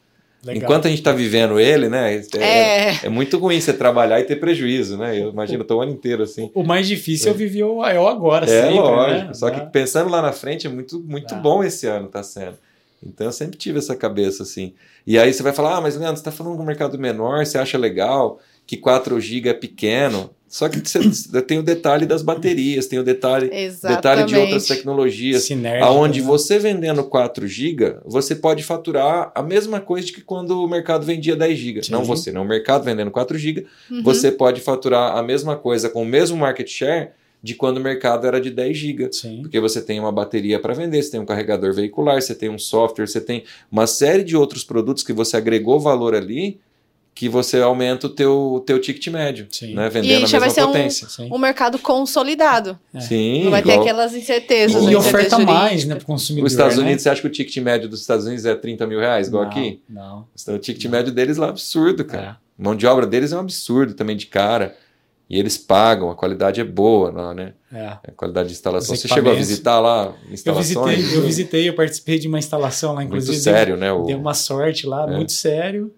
Legal. Enquanto a gente está vivendo ele, né? É, É. é muito ruim você trabalhar e ter prejuízo, né? Eu imagino, tô o ano inteiro assim. O mais difícil é eu viver o é o agora, É sempre, lógico. né? Só que pensando lá na frente é muito, muito bom esse ano tá sendo. Então eu sempre tive essa cabeça assim. E aí você vai falar, ah, mas Leandro, você está falando com um mercado menor, você acha legal que 4 GB é pequeno. Só que você tem o detalhe das baterias, tem o detalhe, Exatamente. detalhe de outras tecnologias. Sinérgico, Aonde né? você vendendo 4 GB, você pode faturar a mesma coisa de que quando o mercado vendia 10 GB. Não você, não o mercado vendendo 4 GB, Uhum. você pode faturar a mesma coisa com o mesmo market share de quando o mercado era de 10 GB. Porque você tem uma bateria para vender, você tem um carregador veicular, você tem um software, você tem uma série de outros produtos que você agregou valor ali, que você aumenta o teu, teu ticket médio, Sim. né? E vendendo a já vai mesma ser um- potência. Sim. Um mercado consolidado. É. Sim, Não vai ter igual- aquelas incertezas. E né, oferta mais, né, pro consumidor. Os Estados né? Unidos, você acha que o ticket médio dos Estados Unidos é 30 mil reais, igual Não, aqui? Não. Então, o ticket médio deles lá é absurdo, cara. É. Mão de obra deles é um absurdo também de cara. E eles pagam, a qualidade é boa lá, né? É. A qualidade de instalação. Você chegou a visitar lá Eu instalações? visitei, eu visitei, eu participei de uma instalação lá, Muito inclusive. sério, né? O... Deu uma sorte lá, É. muito sério.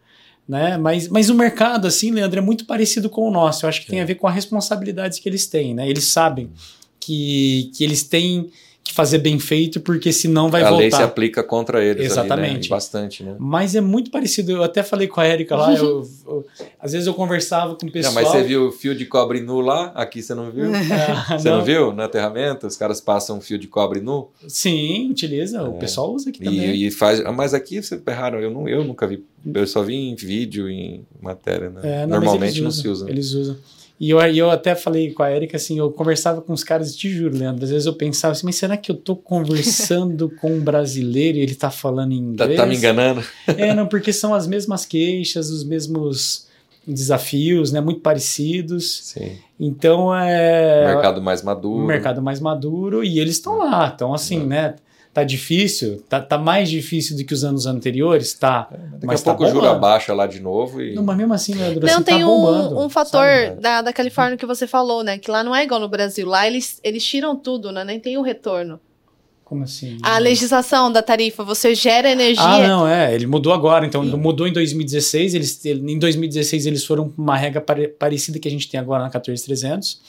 Né? Mas, mas o mercado, assim, Leandro, é muito parecido com o nosso. Eu acho que tem É. a ver com as responsabilidades que eles têm. Né? Eles sabem que, que eles têm fazer bem feito, porque senão vai a lei se voltar. aplica contra eles. Ali, né? Exatamente. E Bastante, né? Mas é muito parecido. Eu até falei com a Erika lá. eu- eu- às vezes eu conversava com o Não, pessoal. mas você viu o fio de cobre nu lá? Aqui você não viu? Ah, Você não. viu? Na aterramento, os caras passam um fio de cobre nu Sim, utiliza. O É. pessoal usa aqui também. e, e faz. Mas aqui você erraram, eu, não, eu nunca vi. Eu só vi em vídeo, em matéria, né? É, não, Normalmente não se usa. Eles usam. E eu, eu até falei com a Erika, assim, eu conversava com os caras, te juro, Leandro, às vezes eu pensava assim, mas será que eu tô conversando com um brasileiro e ele tá falando em Tá, inglês? tá me enganando? É, não, porque são as mesmas queixas, os mesmos desafios, né, muito parecidos. Sim. Então é Mercado mais maduro. mercado mais maduro e eles estão lá. Então assim, É. né, tá difícil, tá, tá mais difícil do que os anos anteriores, tá. Daqui Mas a tá pouco o juro bombando. abaixa lá de novo e. Não, mas mesmo assim, Leandro, Não, assim, tem tá um, bombando. um fator sabe? da, da Califórnia que você falou, né? Que lá não é igual no Brasil. Lá eles, eles tiram tudo, né? Nem tem o retorno. Como assim? A legislação da tarifa, você gera energia. Ah, não, é. Ele mudou agora. Então, mudou em 2016. Eles, ele- em 2016, eles foram uma regra pare- parecida que a gente tem agora na 14300.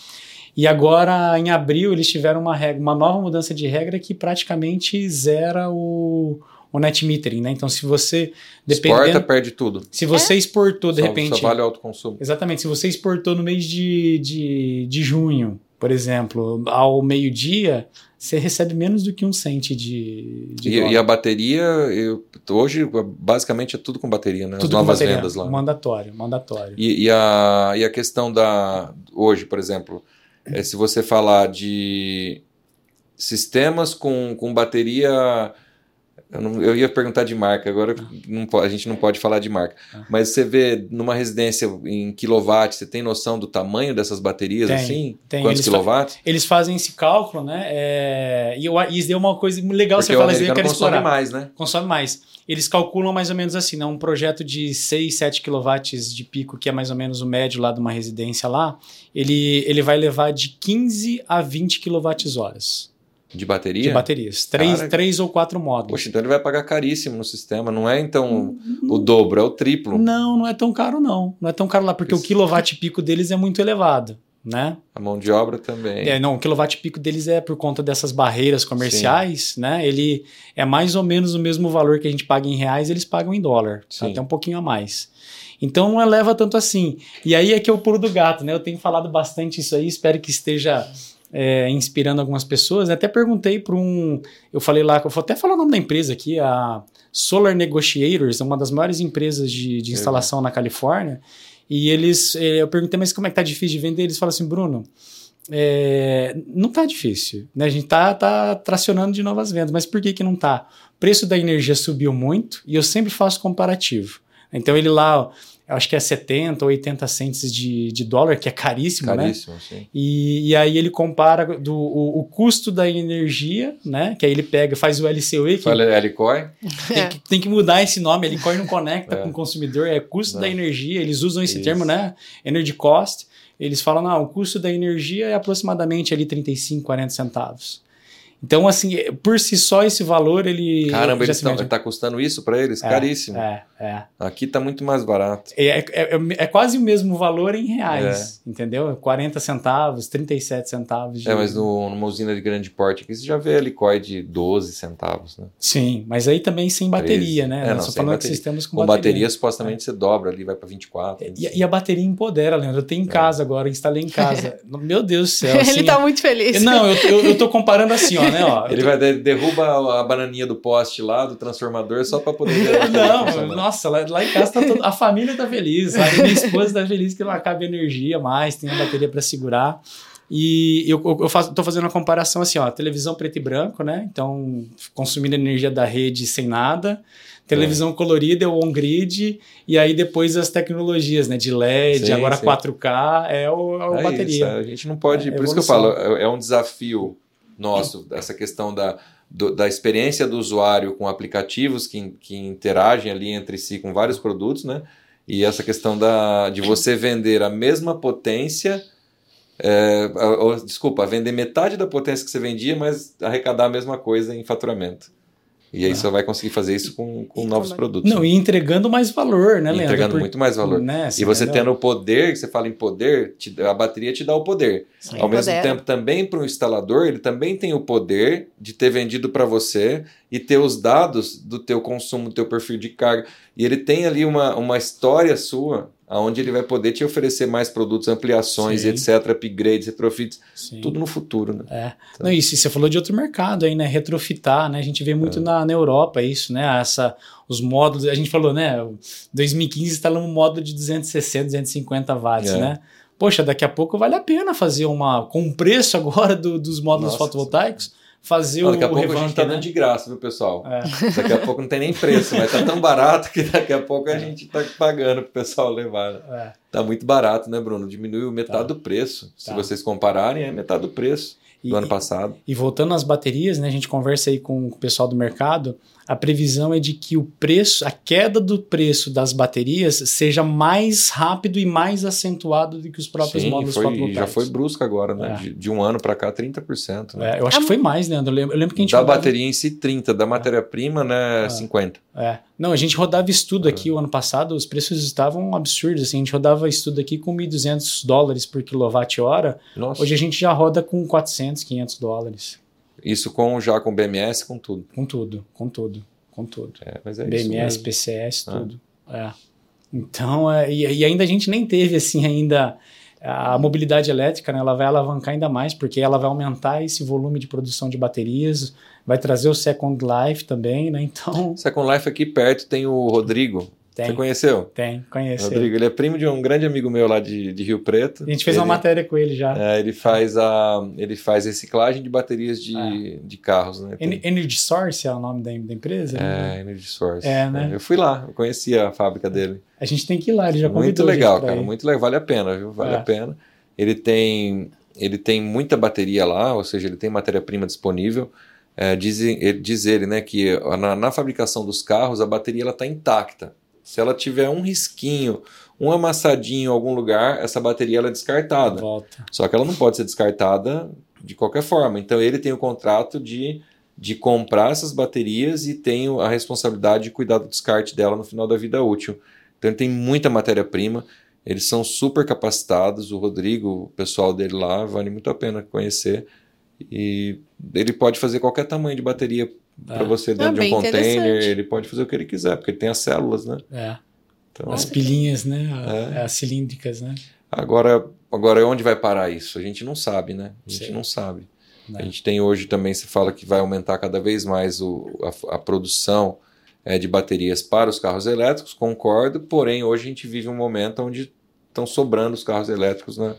E agora, em abril, eles tiveram uma regra, uma nova mudança de regra que praticamente zera o, o net metering, né? Então, se você, Exporta, perde tudo. se você exportou, de Só- repente... Só vale o autoconsumo. Exatamente. Se você exportou no mês de, de, de junho, por exemplo, ao meio-dia, você recebe menos do que um cente de, de E, dólar. e a bateria, eu, hoje basicamente é tudo com bateria, né? As Tudo com novas bateria. vendas lá. Mandatório, mandatório. E, e a, e a questão da. Hoje, por exemplo, é, se você falar de sistemas com, com bateria. Eu, não- eu ia perguntar de marca, agora não po- a gente não pode falar de marca. Ah. Mas você vê numa residência em quilowatts, você tem noção do tamanho dessas baterias Tem, assim? tem. Quantos Eles fa- quilowatts? Eles fazem esse cálculo, né? é, e, eu, e isso é uma coisa legal Porque você falar eu quero consome explorar. mais, né? Consome mais. Eles calculam mais ou menos assim, né? Um projeto de 6, 7 kW de pico, que é mais ou menos o médio lá de uma residência lá, ele, ele vai levar de 15 a 20 kWh De bateria? de baterias. Três, Cara, três ou quatro módulos. Poxa, então ele vai pagar caríssimo no sistema. Não é então o dobro, é o triplo. Não, não é tão caro não. Não é tão caro lá, porque o Isso. quilowatt pico deles é muito elevado, né? A mão de obra também. É, não, o quilowatt pico deles é por conta dessas barreiras comerciais, né? Ele é mais ou menos o mesmo valor que a gente paga em reais, eles pagam em dólar, tá? Sim. até um pouquinho a mais. Então não eleva tanto assim. E aí é que é o pulo do gato, né? Eu tenho falado bastante isso aí, espero que esteja é, inspirando algumas pessoas. Até perguntei para um. Eu falei lá, eu vou até falar o nome da empresa aqui, a Solar Negotiators, é uma das maiores empresas de, de instalação na Califórnia. E eles, eh, eu perguntei, mas como é que tá difícil de vender? Eles falaram assim, Bruno, é, não tá difícil, né? A gente tá, tá tracionando de novas vendas, mas por que que não tá? O preço da energia subiu muito e eu sempre faço comparativo. Então ele lá, acho que é 70 ou 80 centes de, de dólar, que é caríssimo, né? Caríssimo, sim. E, e aí ele compara do, o, o custo da energia, né? Que aí ele pega, faz o LCOE, que Fala Helicoin. tem, que, tem que mudar esse nome. Ele não conecta É. com o consumidor, é custo Não. da energia. Eles usam esse Isso. termo, né? Energy cost. Eles falam, não, o custo da energia é aproximadamente ali 35, 40 centavos. Então, assim, por si só, esse valor, ele. Caramba, tão, mede. tá custando isso para eles? Caríssimo. É, é. Aqui tá muito mais barato. É, é, é- é quase o mesmo valor em reais, entendeu? 40 centavos, 37 centavos. de- É, mas no- numa usina de grande porte aqui, você já vê Helicoin de 12 centavos, né? Sim, mas aí também sem bateria, 13. né? É, não, sem falando de bateria. sistemas com, Com bateria, supostamente você dobra ali, vai para 24. E, e a bateria empodera, Leandro. Eu tenho em casa agora, instalei em casa. Meu Deus do céu. assim, Ele tá muito feliz. Não, eu, eu, eu tô comparando assim, ó, né? Ó, Ele vai de- derruba a bananinha do poste lá, do transformador, só para poder a Não, funcionando. nossa, lá, lá em casa tá todo, a família tá feliz, sabe? Minha esposa tá feliz que não acaba energia mais, tem a bateria para segurar. E eu, eu, faço, tô fazendo uma comparação assim, ó, televisão preto e branco, né? Então, consumindo energia da rede sem nada. Televisão colorida é o on-grid, e aí depois as tecnologias, né? De LED, Sim, agora sim. 4K, é o, é o É bateria. isso, a gente não pode. É, por isso que eu falo, evolução. é é um desafio nosso, essa questão da, do- da experiência do usuário com aplicativos que, que interagem ali entre si com vários produtos, né? E essa questão da, de você vender a mesma potência. é, ou, desculpa, vender metade da potência que você vendia, mas arrecadar a mesma coisa em faturamento. E aí Ah. você vai conseguir fazer isso com, com novos produtos. Não, né? e entregando mais valor, né, Leandro? entregando Por- muito mais valor. Né, E você entendeu? tendo o poder, que você fala em poder, te- a bateria te dá o poder. Sim, Ao mesmo empodera. tempo, também para o instalador, ele também tem o poder de ter vendido para você e ter os dados do teu consumo, do teu perfil de carga. E ele tem ali uma, uma história sua, onde ele vai poder te oferecer mais produtos, ampliações, Sim. etc., upgrades, retrofits, Sim. tudo no futuro, né? É. Não, isso, e você falou de outro mercado aí, né? Retrofitar, né? A gente vê muito na, na Europa isso, né? Essa, os módulos, a gente falou, né? 2015 instalamos um módulo de 260, 250 watts, É. né? Poxa, daqui a pouco vale a pena fazer uma. Com o preço agora do- dos módulos Nossa, fotovoltaicos, fazer Ó, o daqui a pouco a gente tá né? dando de graça, viu, pessoal? É. Daqui a pouco não tem nem preço, mas tá tão barato que daqui a pouco a gente tá pagando pro pessoal levar. né? É. tá muito barato, né, Bruno? Diminuiu metade Tá. do preço. Se Tá. vocês compararem, é metade do preço do E- ano passado. E voltando às baterias, né, a gente conversa aí com o pessoal do mercado, a previsão é de que o preço, a queda do preço das baterias seja mais rápido e mais acentuado do que os próprios Sim, módulos foi, fotovoltaicos. já foi brusco agora, né? É. De, de um ano para cá, 30%. Né? É, eu acho que foi mais, Leandro. Eu lembro, eu lembro que a gente Da rodava- bateria em si, 30%. Da matéria-prima, né, Ah. 50%. É. Não, a gente rodava estudo aqui o ano passado, os preços estavam absurdos. Assim, a gente rodava estudo aqui com 1.200 dólares por quilowatt-hora. Hoje a gente já roda com 400, 500 dólares. Isso com, já com BMS, com tudo. Com tudo, com tudo, com tudo. É, mas é isso BMS, mesmo. PCS, Ah. tudo. É. Então, é, e, e ainda a gente nem teve assim ainda a mobilidade elétrica, né, ela vai alavancar ainda mais, porque ela vai aumentar esse volume de produção de baterias, vai trazer o Second Life também, né? Então, Second Life aqui perto tem o Rodrigo. Você tem, conheceu? tem, conhece. ele. Rodrigo, ele é primo de um grande amigo meu lá de, de Rio Preto. A gente fez ele, uma matéria com ele já. é, ele faz a ele faz reciclagem de baterias de, Ah. de carros, né? Tem- En- Energy Source é o nome da, da empresa? né? É, Energy Source. É, né? Eu fui lá, eu conheci a fábrica dele. A gente tem que ir lá, ele já muito legal, cara, muito legal, vale a pena, viu? Vale É. a pena. Ele tem ele tem muita bateria lá, ou seja, ele tem matéria-prima disponível. É, diz, ele, diz ele, né, que na, na fabricação dos carros a bateria ela está intacta. Se ela tiver um risquinho, um amassadinho em algum lugar, essa bateria ela é descartada. Volta. Só que ela não pode ser descartada de qualquer forma. Então ele tem o contrato de, de comprar essas baterias e tem a responsabilidade de cuidar do descarte dela no final da vida útil. Então ele tem muita matéria-prima, eles são super capacitados. O Rodrigo, o pessoal dele lá, vale muito a pena conhecer. E ele pode fazer qualquer tamanho de bateria para É. você dentro de bem um container. Ele pode fazer o que ele quiser, porque ele tem as células, né? É. Então, As pilhinhas, né? É. As cilíndricas, né? Agora, agora onde vai parar isso? A gente não sabe, né? A gente Sim. não sabe. Né? A gente tem hoje também, se fala que vai aumentar cada vez mais o, a, a produção é, de baterias para os carros elétricos, concordo, porém hoje a gente vive um momento onde estão sobrando os carros elétricos na,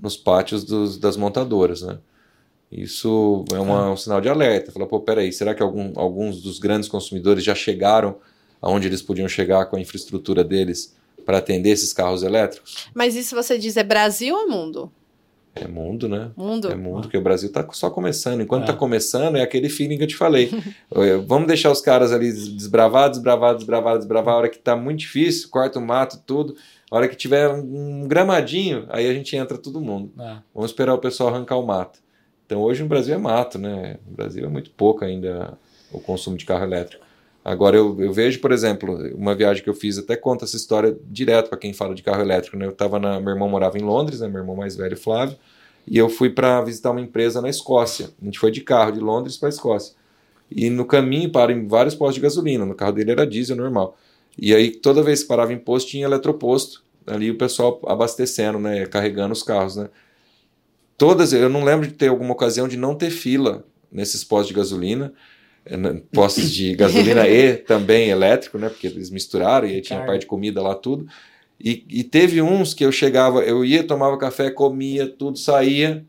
nos pátios dos, das montadoras, né? Isso é uma- um sinal de alerta. Fala, pô, peraí, será que algum, alguns dos grandes consumidores já chegaram aonde eles podiam chegar com a infraestrutura deles para atender esses carros elétricos? Mas isso você diz é Brasil ou mundo? É mundo, né? Mundo. É mundo, porque o Brasil está só começando. Enquanto É. está começando, é aquele feeling que eu te falei. Vamos deixar os caras ali desbravar, desbravar, desbravar, desbravar. A hora que está muito difícil, corta o mato, tudo. A hora que tiver um gramadinho, aí a gente entra todo mundo. É. Vamos esperar o pessoal arrancar o mato. Então hoje no Brasil é mato, né? No Brasil é muito pouco ainda o consumo de carro elétrico. Agora eu, eu vejo, por exemplo, uma viagem que eu fiz, até conta essa história direto para quem fala de carro elétrico. Né? Eu tava na, meu irmão morava em Londres, né? Meu irmão mais velho, Flávio, e eu fui para visitar uma empresa na Escócia. A gente foi de carro de Londres para a Escócia. E no caminho para em vários postos de gasolina. No carro dele era diesel normal. E aí toda vez que parava em posto tinha eletroposto. Ali o pessoal abastecendo, né? Carregando os carros, né? Todas, eu não lembro de ter alguma ocasião de não ter fila nesses postos de gasolina, eh, postos de gasolina e também elétrico, né? Porque eles misturaram e aí tinha parte de comida lá tudo. E, e teve uns que eu chegava, eu ia, tomava café, comia, tudo, saía,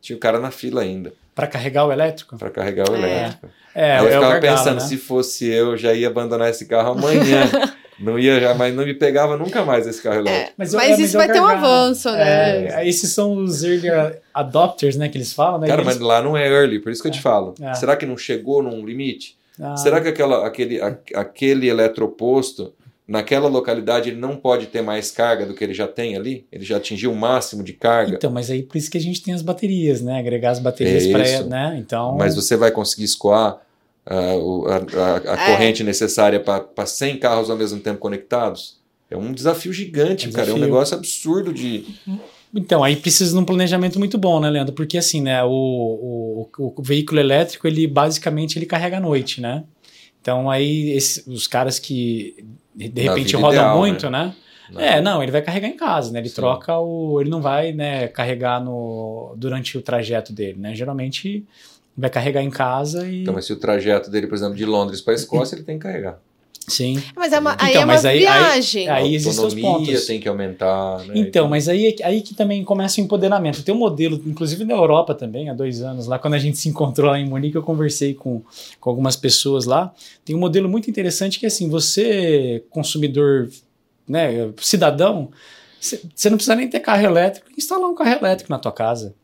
tinha o cara na fila ainda Para carregar o elétrico? para carregar o É. elétrico. É, Aí eu é ficava gargalo, pensando, né? se fosse eu, eu já ia abandonar esse carro amanhã. não ia já, mas não me pegava nunca mais esse carro elétrico. É, mas é, isso é o vai ter um avanço, né? É, esses são os early adopters, né, que eles falam, né? Cara, Eles- mas lá não é early, por isso que eu te falo. É. Será que não chegou num limite? Ah, Será que aquela, aquele, a- aquele eletroposto, naquela localidade, ele não pode ter mais carga do que ele já tem ali? Ele já atingiu o máximo de carga? Então, mas aí por isso que a gente tem as baterias, né? Agregar as baterias É para, isso. né? Então, Mas você vai conseguir escoar a, a- a É. corrente necessária para 100 carros ao mesmo tempo conectados? É um desafio gigante, É um cara. É um desafio. negócio absurdo de. Então, aí precisa de um planejamento muito bom, né, Leandro? Porque assim, né, o, o, o veículo elétrico, ele basicamente ele carrega à noite, né? Então aí esse- os caras que de repente rodam ideal, muito, né? É, não, ele vai carregar em casa, né? Ele Sim. troca o. Ele não vai, né, carregar no, durante o trajeto dele, né? Geralmente vai carregar em casa e. Então, mas se o trajeto dele, por exemplo, de Londres para a Escócia, ele tem que carregar. Sim. Mas é uma, aí Então, é uma mas aí- viagem. aí- a existem os pontos. tem que aumentar. Né? Então, mas aí, aí que também começa o empoderamento. Tem um modelo, inclusive na Europa também, há dois anos, lá quando a gente se encontrou lá em Munique, eu conversei com, com algumas pessoas lá. Tem um modelo muito interessante que é assim, você, consumidor, né, cidadão, Você não precisa nem ter carro elétrico, instalar um carro elétrico na tua casa.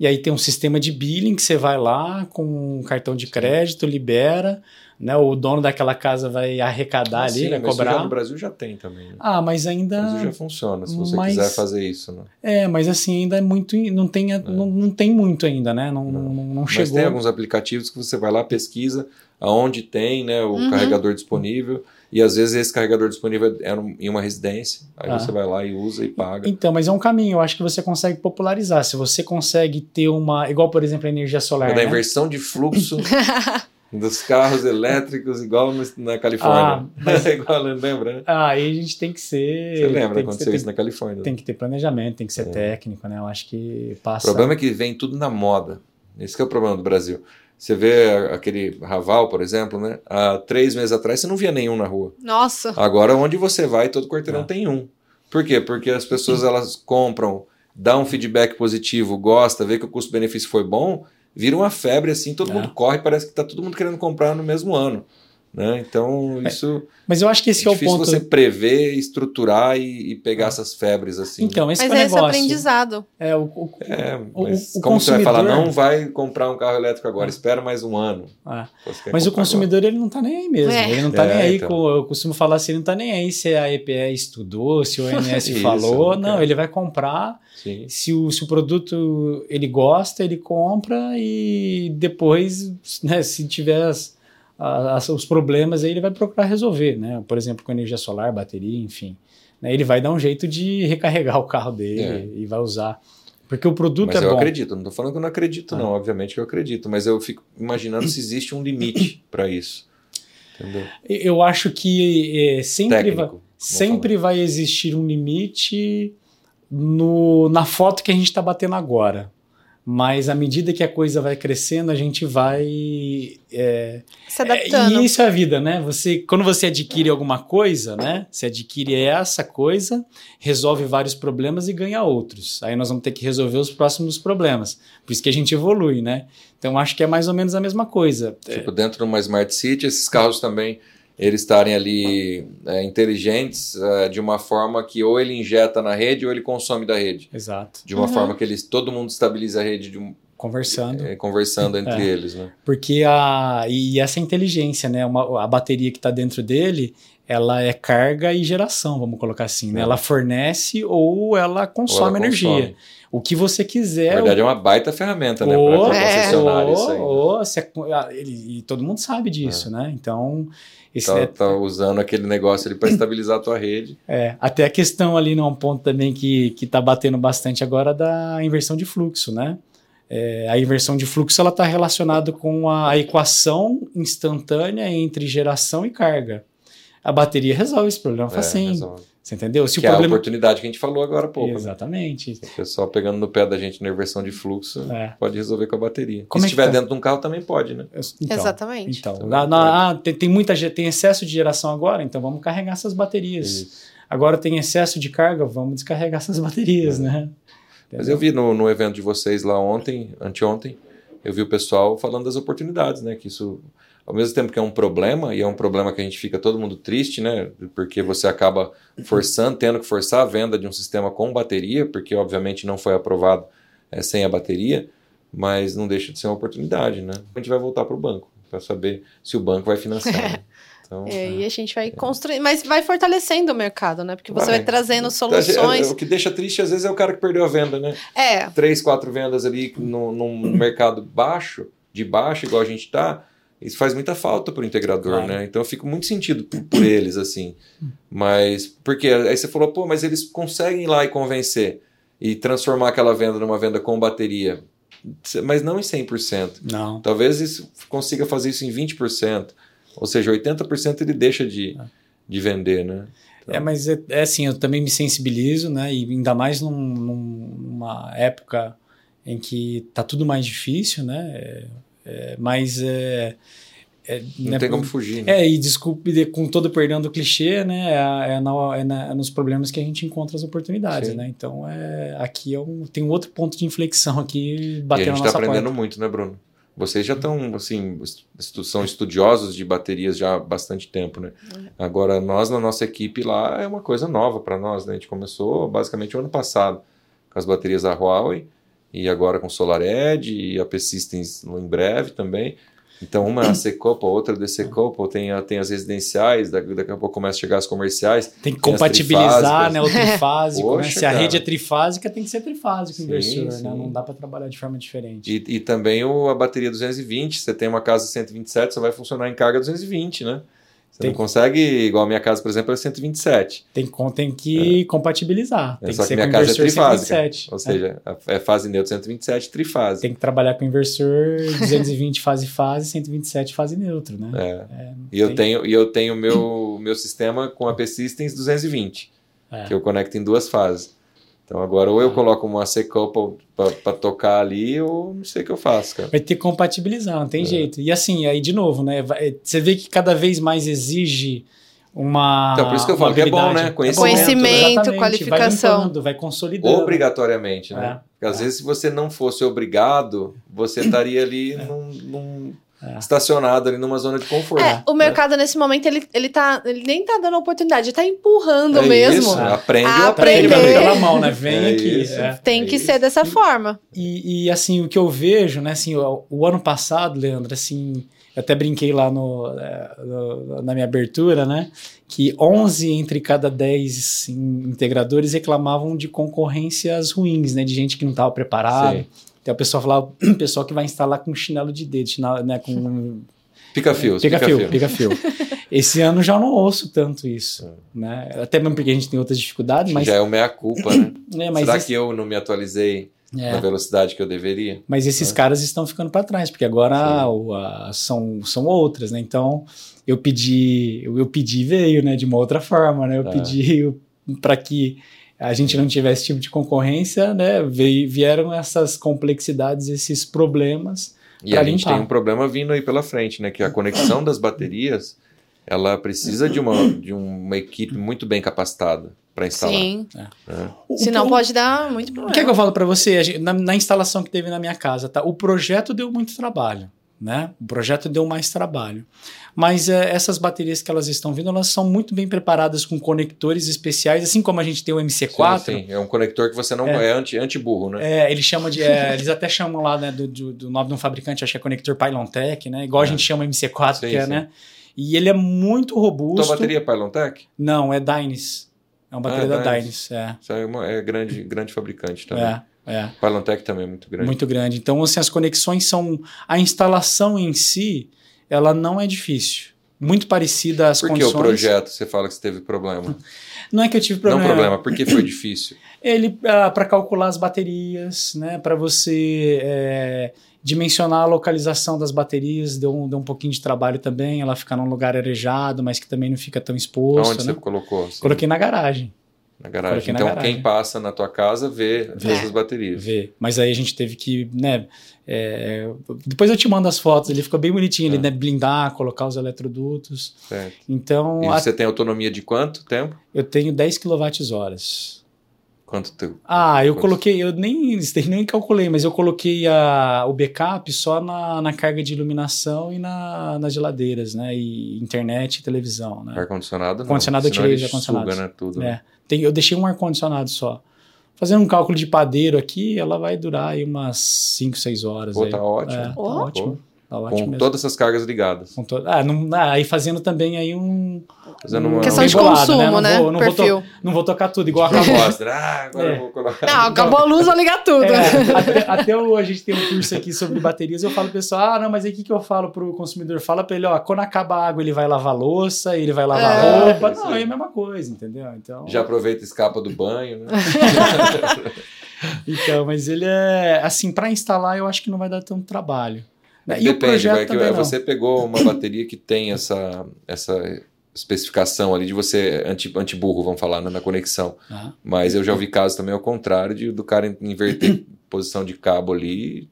E aí tem um sistema de billing que você vai lá com um cartão de crédito, libera, né? O dono daquela casa vai arrecadar Ah, ali, sim, vai mas isso cobrar. já no Brasil já tem também. Né? Ah, mas No ainda. Brasil já funciona, se você mas- quiser fazer isso. Né? É, mas assim, ainda é muito. Não tem, não, não tem muito ainda, né? Não, não. não, Mas chegou. tem alguns aplicativos que você vai lá, pesquisa aonde tem né, o Uhum. carregador disponível. E às vezes esse carregador disponível é em uma residência. Aí Ah. você vai lá e usa e paga. Então, mas é um caminho, eu acho que você consegue popularizar. Se você consegue ter uma. Igual, por exemplo, a energia solar. É da né? inversão de fluxo dos carros elétricos, igual na Ah, Califórnia. mas- igual, lembra? né? Ah, aí a gente tem que ser. Você lembra, que aconteceu ser- isso na Califórnia. Tem que ter planejamento, tem que ser É. técnico, né? Eu acho que O passa. problema é que vem tudo na moda. Esse é o problema do Brasil. Você vê aquele Raval, por exemplo, né? Há três meses atrás você não via nenhum na rua. Nossa. Agora, onde você vai, todo quarteirão É. tem um. Por quê? Porque as pessoas elas compram, dão um feedback positivo, gosta, vê que o custo-benefício foi bom, vira uma febre assim, todo É. mundo corre, parece que tá todo mundo querendo comprar no mesmo ano. Né? Então, isso Mas eu acho que esse é é o difícil ponto. você prever, estruturar e, e pegar essas febres assim. Então, esse Mas que é o é esse aprendizado. É, o, o- É, o- mas o como você vai falar, consumidor- não vai comprar um carro elétrico agora, espera mais um ano. ah, Mas o consumidor, ele não tá nem aí mesmo. É. Ele não tá É, nem aí então. com. Eu costumo falar assim, ele não tá nem aí se a EPE estudou, se o ONS falou. não ele vai comprar. agora. Sim. Se o, se o produto ele gosta, ele compra e depois, né, se tiver as- as- os problemas, aí ele vai procurar resolver, né? Por exemplo, com energia solar, bateria, enfim. Né, Ele vai dar um jeito de recarregar o carro dele É. e vai usar. Porque o produto Mas é eu bom. acredito, não tô falando que eu não acredito, Ah. não. Obviamente que eu acredito, mas eu fico imaginando se existe um limite para isso. Entendeu? Eu acho que eh, sempre, Técnico. vai, sempre vai existir um limite no, na foto que a gente está batendo agora. Mas à medida que a coisa vai crescendo, a gente vai. é, Se é, adaptando. e isso é a vida, né? Você, quando você adquire alguma coisa, né? Você adquire essa coisa, resolve vários problemas e ganha outros. Aí nós vamos ter que resolver os próximos problemas. Por isso que a gente evolui, né? Então acho que é mais ou menos a mesma coisa. Tipo, dentro de uma Smart City, esses carros também eles estarem ali é, inteligentes é, de uma forma que ou ele injeta na rede ou ele consome da rede. Exato. De uma Uhum. forma que eles, todo mundo estabiliza a rede de um- Conversando. é, conversando entre É. eles, né? Porque a. E essa inteligência, né? Uma, a bateria que está dentro dele, ela é carga e geração, vamos colocar assim. Né? É. Ela fornece ou ela consome Ou ela energia. consome. O que você quiser. Na verdade, é uma baita ferramenta, né? ou, Para É. concessionária isso aí. né? ou- ou se- ele- e todo mundo sabe disso, né? Então. Esse Tá, é- tá usando aquele negócio ali para estabilizar a tua rede. é, até a questão ali num ponto também que, que tá batendo bastante agora da inversão de fluxo, né? É, a inversão de fluxo ela está relacionada com a equação instantânea entre geração e carga. A bateria resolve esse problema É, facinho. resolve. Você entendeu? Se que o é a problema oportunidade que a gente falou agora há pouco. né? Exatamente. O pessoal pegando no pé da gente na inversão de fluxo É. pode resolver com a bateria. Como e é se que estiver tá? dentro de um carro também pode, né? Então, Exatamente. Então, Também na- na- ah, tem, tem muita tem excesso de geração agora, então vamos carregar essas baterias. Isso. Agora tem excesso de carga, vamos descarregar essas baterias, É. né? Mas eu vi no, no evento de vocês lá ontem, anteontem, eu vi o pessoal falando das oportunidades, né? Que isso, ao mesmo tempo que é um problema, e é um problema que a gente fica todo mundo triste, né? Porque você acaba forçando, tendo que forçar a venda de um sistema com bateria, porque obviamente não foi aprovado é, sem a bateria, mas não deixa de ser uma oportunidade, né? A gente vai voltar para o banco, para saber se o banco vai financiar. né? Então, É, e a gente vai construindo, mas vai fortalecendo o mercado, né? Porque você vai, Vai. trazendo é, soluções. o que deixa triste às vezes é o cara que perdeu a venda, né? É, três, quatro vendas ali no, num mercado baixo, de baixo, igual a gente está, isso faz muita falta para o integrador, Claro. né? Então eu fico muito sentido por, por eles, assim. Mas, porque aí você falou, pô, mas eles conseguem ir lá e convencer e transformar aquela venda numa venda com bateria, mas não em 100%. Não. Talvez isso consiga fazer isso em 20%, ou seja, 80% ele deixa de, de vender, né? Então, É, mas é, é assim, eu também me sensibilizo, né? E ainda mais num- num- numa época em que tá tudo mais difícil, né? É, é, mas é, é, não né, tem como fugir. né? É, e desculpe, de- com todo perdão do clichê, né? É, é na- é na- é nos problemas que a gente encontra as oportunidades, Sim. né? Então, é, aqui é um, tem um outro ponto de inflexão aqui a batendo gente na está nossa aprendendo porta. muito, né, Bruno? Vocês já estão, assim, são estudiosos de baterias já há bastante tempo, né? Agora, nós, na nossa equipe lá, é uma coisa nova para nós, né? A gente começou basicamente o ano passado com as baterias da Huawei e agora com Solar Edge e a P-Systems em breve também. Então, uma é a C-Couple, outra é a DC-Couple, tem, a- tem as residenciais, daqui, daqui a pouco começa a chegar as comerciais. Tem que Tem compatibilizar né, o trifásico. né? Poxa, Se a cara. rede é trifásica, tem que ser trifásico o Sim, inversor, sim. né? Não dá para trabalhar de forma diferente. E, e também o, a bateria 220, você tem uma casa 127, só vai funcionar em carga 220, né? Você Tem- não consegue, igual a minha casa, por exemplo, é 127. Tem, tem que compatibilizar. É, Tem só que que ser minha casa é trifásica. 127. Ou seja, a- é fase neutro 127, trifase. Tem que trabalhar com inversor 220 fase fase, 127 fase neutro, né? É. E eu tem- tenho, e eu tenho meu, meu sistema com a P-Systems 220, É. que eu conecto em duas fases. Então agora ou eu coloco uma C-Couple para tocar ali, ou não sei o que eu faço, cara. Vai ter que compatibilizar, não É. tem jeito. E assim, aí de novo, né? você vê que cada vez mais exige uma. Então, por isso que eu falo que é bom, habilidade. né? Conhecimento, Conhecimento, Exatamente, qualificação. Vai, limpando, vai consolidando. Obrigatoriamente, né? É. Porque às É. vezes, se você não fosse obrigado, você estaria ali num, num- É. estacionado ali numa zona de conforto. É, o mercado nesse momento ele, ele, tá, ele nem tá dando oportunidade, ele tá empurrando É mesmo. isso, É. aprende ou aprende. Aprender. pela mão, né? Vem É aqui. isso. é. Tem É que isso. ser dessa forma. E, e, assim, o que eu vejo, né, assim, o, o ano passado, Leandro, assim, eu até brinquei lá no, é, no- na minha abertura, né, que 11 entre cada 10 assim, integradores reclamavam de concorrências ruins, né, de gente que não estava preparado. Sim. Então o pessoal falava, o pessoal que vai instalar com chinelo de dedo, chinelo, né, com Pica fios, pica pica fio, fio. pica fio. Esse ano já não ouço tanto isso, É. né, até mesmo porque a gente tem outras dificuldades, mas, Já é o meia-culpa, né? é, Será esse- que eu não me atualizei é. na velocidade que eu deveria? Mas esses É. caras estão ficando para trás, porque agora o- a- são, são outras, né? Então eu pedi, eu, eu pedi veio, né? De uma outra forma, né? Eu É. pedi para que a gente não tivesse esse tipo de concorrência, né? Veio, vieram essas complexidades, esses problemas. E a gente limpar. tem um problema vindo aí pela frente, né? Que a conexão das baterias, ela precisa de uma, de uma equipe muito bem capacitada para instalar. Sim. né? O- Senão o, pode dar muito O problema. que é que eu falo para você? Gente- Na, na instalação que teve na minha casa, tá? O projeto deu muito trabalho, né? O projeto deu mais trabalho. Mas é, essas baterias que elas estão vindo, elas são muito bem preparadas com conectores especiais, assim como a gente tem o MC4. Sim, sim. É um conector que você não É. é, anti, anti-burro, né? É, ele chama de. é, eles até chamam lá, né, do, do, do nome de um fabricante, acho que é conector Pylon Tech, né? Igual a É. gente chama MC4, Sim, que é, né? E ele é muito robusto. Tua bateria é Pylon Tech? Não, é Dynes. É uma bateria Ah, da Dynes. Dynes, é. Isso aí é, uma, é grande, grande fabricante também. É, é. Também é muito grande. Muito grande. Então, assim, as conexões são. A instalação em si, ela não é difícil. Muito parecida às Por que condições. o projeto você fala que você teve problema? Não é que eu tive problema. Não problema, porque foi difícil. Ele para calcular as baterias, né? Para você é, dimensionar a localização das baterias, deu um, deu um pouquinho de trabalho também. Ela fica num lugar arejado, mas que também não fica tão exposto. Onde né? você colocou? assim, Coloquei na garagem. Na garagem. coloquei na Então, garagem. quem passa na tua casa vê, vê É. essas baterias. Ver. Mas aí a gente teve que, né? é, depois eu te mando as fotos, ele fica bem bonitinho, ele É. né, blindar, colocar os eletrodutos. Certo. Então, E a- você tem autonomia de quanto tempo? eu tenho 10 kWh. Quanto tempo? Ah, eu Quanto? coloquei, eu nem, nem calculei, mas eu coloquei a, o backup só na, na carga de iluminação e na, nas geladeiras, né? E internet e televisão, né? Ar-condicionado não. Ar-condicionado eu tirei suga, né, tudo. É. Tem, eu deixei um ar-condicionado só. Fazendo um cálculo de padeiro aqui, ela vai durar aí umas 5, 6 horas. Pô, aí. tá ótimo. É, tá Pô. ótimo. Tá ótimo Com mesmo. todas essas cargas ligadas. Com to- ah, não, ah, aí fazendo também aí um. Fazendo um- uma... Questão de Embolado, consumo, Não né? vou- não vou to-. Não vou tocar tudo, igual a Proposta. Ah, agora É. eu vou colocar. Não, acabou a luz, vou ligar tudo. É, até, até o- a gente tem um curso aqui sobre baterias, eu falo pro pessoal, ah, não, mas aí o que, que eu falo pro consumidor? Fala pra ele, ó, quando acaba a água, ele vai lavar louça, ele vai lavar É, roupa. Não, aí. é a mesma coisa, entendeu? Então, Já aproveita e escapa do banho, né? então mas ele é, assim, pra instalar eu acho que não vai dar tanto trabalho. E o Depende, projeto vai, que também não. você pegou uma bateria que tem essa, essa especificação ali de você anti, anti-burro, vamos falar, né, na conexão. Ah, Mas eu já ouvi casos também ao contrário de, do cara inverter posição de cabo ali.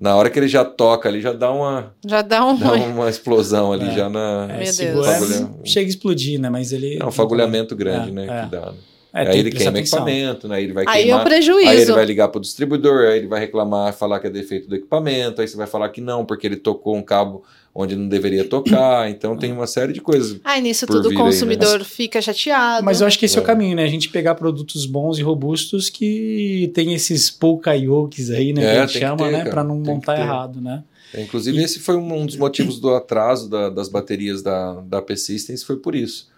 Na hora que ele já toca ali, já dá uma, Já dá um. dá uma explosão ali, É. já na. é, Meu Deus. Fagulha- chega a explodir, né? Mas ele. É um fagulhamento grande, É, né? é. Que dá. né? É, aí ele queima atenção. equipamento, né? aí ele vai Aí é queimar. o prejuízo. Aí ele vai ligar para o distribuidor, aí ele vai reclamar, falar que é defeito do equipamento, aí você vai falar que não, porque ele tocou um cabo onde não deveria tocar. Então tem uma série de coisas. Aí nisso tudo o vir aí, né? consumidor fica chateado. Mas eu acho que esse é, o É. caminho, né? A gente pegar produtos bons e robustos que tem esses poucaiokes aí, né? É, que a gente tem que chama, ter, né? Pra não tem montar errado, né? É, Inclusive, esse foi um um dos motivos do atraso da- das baterias da, da P-Systems, foi por isso.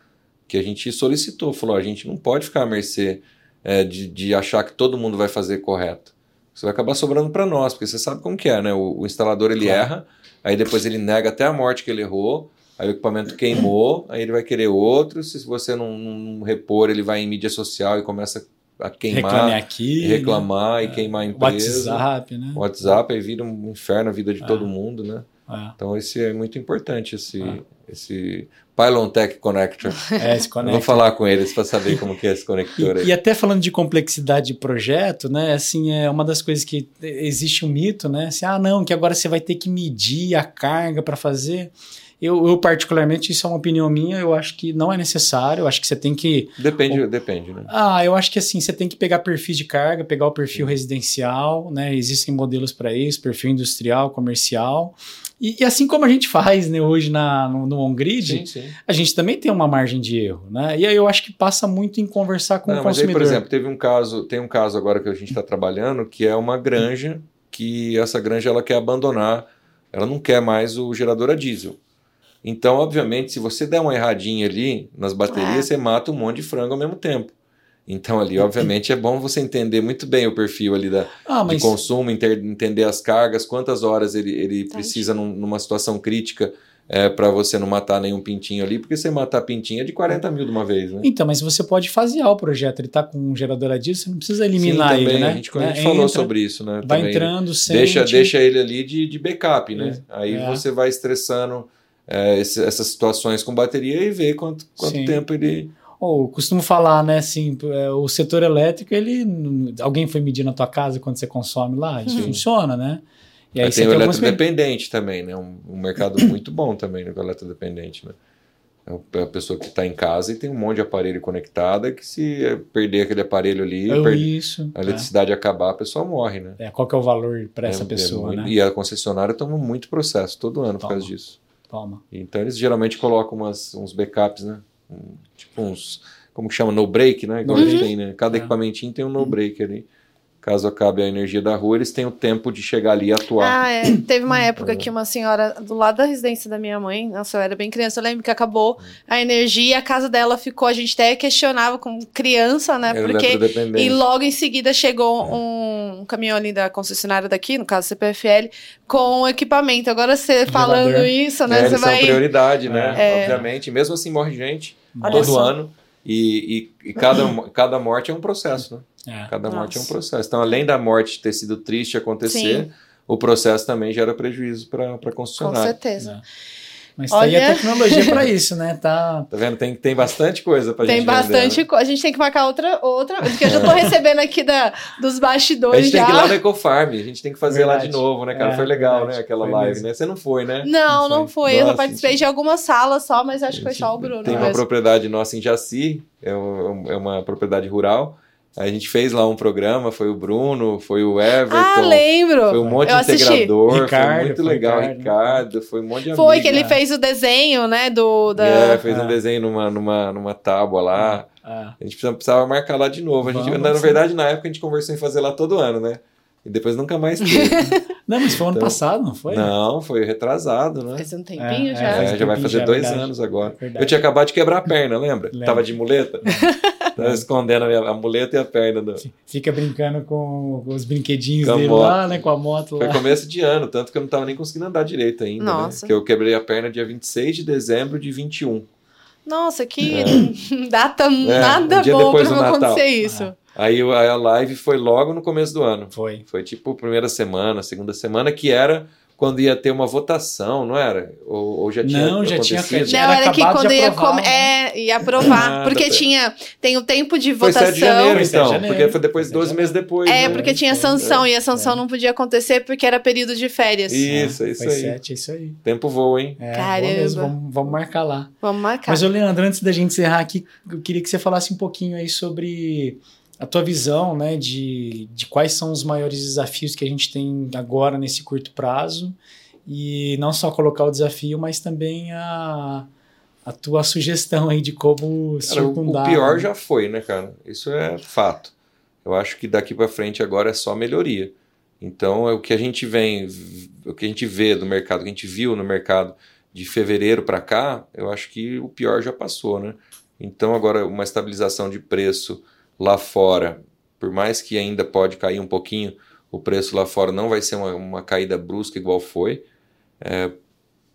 Que a gente solicitou, falou, a gente não pode ficar à mercê é, de, de achar que todo mundo vai fazer correto. Isso vai acabar sobrando para nós, porque você sabe como que é, né? O, o instalador, ele Claro. erra, aí depois ele nega até a morte que ele errou, aí o equipamento queimou, aí ele vai querer outro, se você não, não repor, ele vai em mídia social e começa a Reclame queimar, aqui. reclamar né? e queimar a empresa. WhatsApp, né? WhatsApp, aí vira um inferno a vida de Ah. todo mundo, né? É, Então esse é muito importante, esse, Ah. esse Pylon Tech Connector. é esse conecta. vou falar com eles para saber como que é esse conector E, aí. e até falando de complexidade de projeto, né? Assim, é uma das coisas que existe um mito, né? Assim, ah, não, que agora você vai ter que medir a carga para fazer. Eu, eu, particularmente, isso é uma opinião minha, eu acho que não é necessário, eu acho que você tem que. Depende, depende, né? Ah, eu acho que assim, você tem que pegar perfis de carga, pegar o perfil residencial, né? Existem modelos para isso, perfil industrial, comercial. E, e assim como a gente faz né, hoje na, no, no on-grid, Sim, sim. a gente também tem uma margem de erro, né? E aí eu acho que passa muito em conversar com Não, o mas aí, consumidor. por exemplo, teve um caso, tem um caso agora que a gente está trabalhando que é uma granja que essa granja ela quer abandonar, ela não quer mais o gerador a diesel. Então, obviamente, se você der uma erradinha ali nas baterias, É. você mata um monte de frango ao mesmo tempo. Então, ali, obviamente, é bom você entender muito bem o perfil ali da, ah, de mas consumo, enter- entender as cargas, quantas horas ele, ele Entendi. precisa num- numa situação crítica para você não matar nenhum pintinho ali, porque você matar pintinho é de 40 mil de uma vez, né? Então, mas você pode fasear o projeto. Ele está com um gerador a diesel, você não precisa eliminar Sim, ele, também, né? A gente, a Né? gente falou Entra, sobre isso, né? Vai também. entrando, sente. Deixa, deixa ele ali de, de backup, né? É. Aí É. você vai estressando é, esse- essas situações com bateria e vê quanto, quanto Sim. tempo ele. Ou costumo falar, né, assim, é, o setor elétrico, ele. Alguém foi medir na tua casa quando você consome lá? Isso Sim. funciona, né? E aí tem o tem algumas. eletrodependente também, né? Um, um mercado muito bom também no eletrodependente, né? É o- É a pessoa que está em casa e tem um monte de aparelho conectado que se eh, perder aquele aparelho ali, Eu, per- isso. a eletricidade acabar, a pessoa morre, né? É. É, qual que é o valor para essa É- é pessoa, muito- né? E a concessionária toma muito processo todo ano por Toma. causa disso. Toma. Então eles geralmente colocam umas, uns backups, né? Um- tipo uns. Como que chama? No break, né? Igual No eles break. têm, né? Cada É. equipamentinho tem um no break ali. Caso acabe a energia da rua, eles têm o tempo de chegar ali e atuar. Ah, é. Teve uma época É. que uma senhora do lado da residência da minha mãe, nossa, eu era bem criança, eu lembro que acabou a energia, a casa dela ficou, a gente até questionava como criança, né? Era Porque. E logo em seguida chegou É. um caminhão ali da concessionária daqui, no caso CPFL, com equipamento. Agora você falando Gerador. isso, É, né? Você eles vai. são prioridade, né? É. Obviamente. Mesmo assim morre gente Olha todo só. ano. E, e- e cada, cada morte é um processo, né? É. Cada morte é um Nossa. processo. Então, além da morte ter sido triste acontecer, Sim. o processo também gera prejuízo para a Com concessionária. certeza. Mas tá aí Olha- a tecnologia para isso, né? Tá. Tá vendo? Tem, tem bastante coisa pra Tem gente bastante vender, né? coisa. A gente tem que marcar outra, outra, porque eu já tô recebendo aqui da, dos A bastidores gente tem já. que ir lá no Ecofarm, a gente tem que fazer lá de Verdade. novo, né, cara? É, foi legal, verdade. né? Aquela Foi live, mesmo. né? Você não foi, né? Não, não foi. Eu só Nossa, participei gente. de algumas salas só, mas acho que foi só o Bruno. Tem uma mesmo. propriedade nossa em Jaci, é, um- é uma propriedade rural. A gente fez lá um programa, foi o Bruno, foi o Everton, Ah, lembro. foi um monte Eu de assisti. integrador, Ricardo, foi muito foi legal. Ricardo. Ricardo, foi um monte de Foi amigo. que ele fez o desenho, né, do... Da... É, fez um Ah. desenho numa, numa, numa tábua lá. Ah, A gente precisava, precisava marcar lá de novo. A gente, Vamos, na, na verdade, na época a gente conversou em fazer lá todo ano, né? E depois nunca mais teve. Não, mas foi ano Então- passado, não foi? Não, foi retrasado, né? Faz um tempinho É, já. É, faz já vai fazer já, dois verdade. anos agora. Verdade. Eu tinha acabado de quebrar a perna, lembra? Lembro. Tava de muleta. Tava escondendo a, minha- a muleta e a perna. Do... Fica brincando com os brinquedinhos Com dele moto. lá, né? Com a moto Foi lá. começo de ano, tanto que eu não tava nem conseguindo andar direito ainda. Nossa. Né? Que eu quebrei a perna dia 26 de dezembro de 21. Nossa, que data nada um depois pra não Natal. acontecer isso. O- aí a live foi logo no começo do ano. Foi. Foi tipo primeira semana, segunda semana, que era quando ia ter uma votação, não era? Ou, ou já tinha Não, já tinha acontecido? Não, era que acabado quando ia, aprovar, né? é, ia aprovar. Ah, porque tá. tinha. Tem o tempo de Foi votação. 7 de janeiro, Foi 7 de então. janeiro. Porque foi depois, Foi 12 7 de meses depois. É, né? porque tinha Então, sanção e a sanção não podia acontecer porque era período de férias. Isso, é isso Foi aí. sete, é isso aí. Tempo voa, hein? É, Caramba. mesmo, vamos, vamos marcar lá. Vamos marcar. Mas, Leandro, antes da gente encerrar aqui, eu queria que você falasse um pouquinho aí sobre a tua visão, né, de, de quais são os maiores desafios que a gente tem agora nesse curto prazo e não só colocar o desafio, mas também a, a tua sugestão aí de como Cara, o, circundar. o pior né? já foi, né, cara? Isso é fato. Eu acho que daqui para frente agora é só melhoria. Então, é o que a gente vem, o que a gente vê do mercado, o que a gente viu no mercado de fevereiro para cá, eu acho que o pior já passou, né? Então, agora uma estabilização de preço lá fora, por mais que ainda pode cair um pouquinho, o preço lá fora não vai ser uma, uma caída brusca igual foi. É,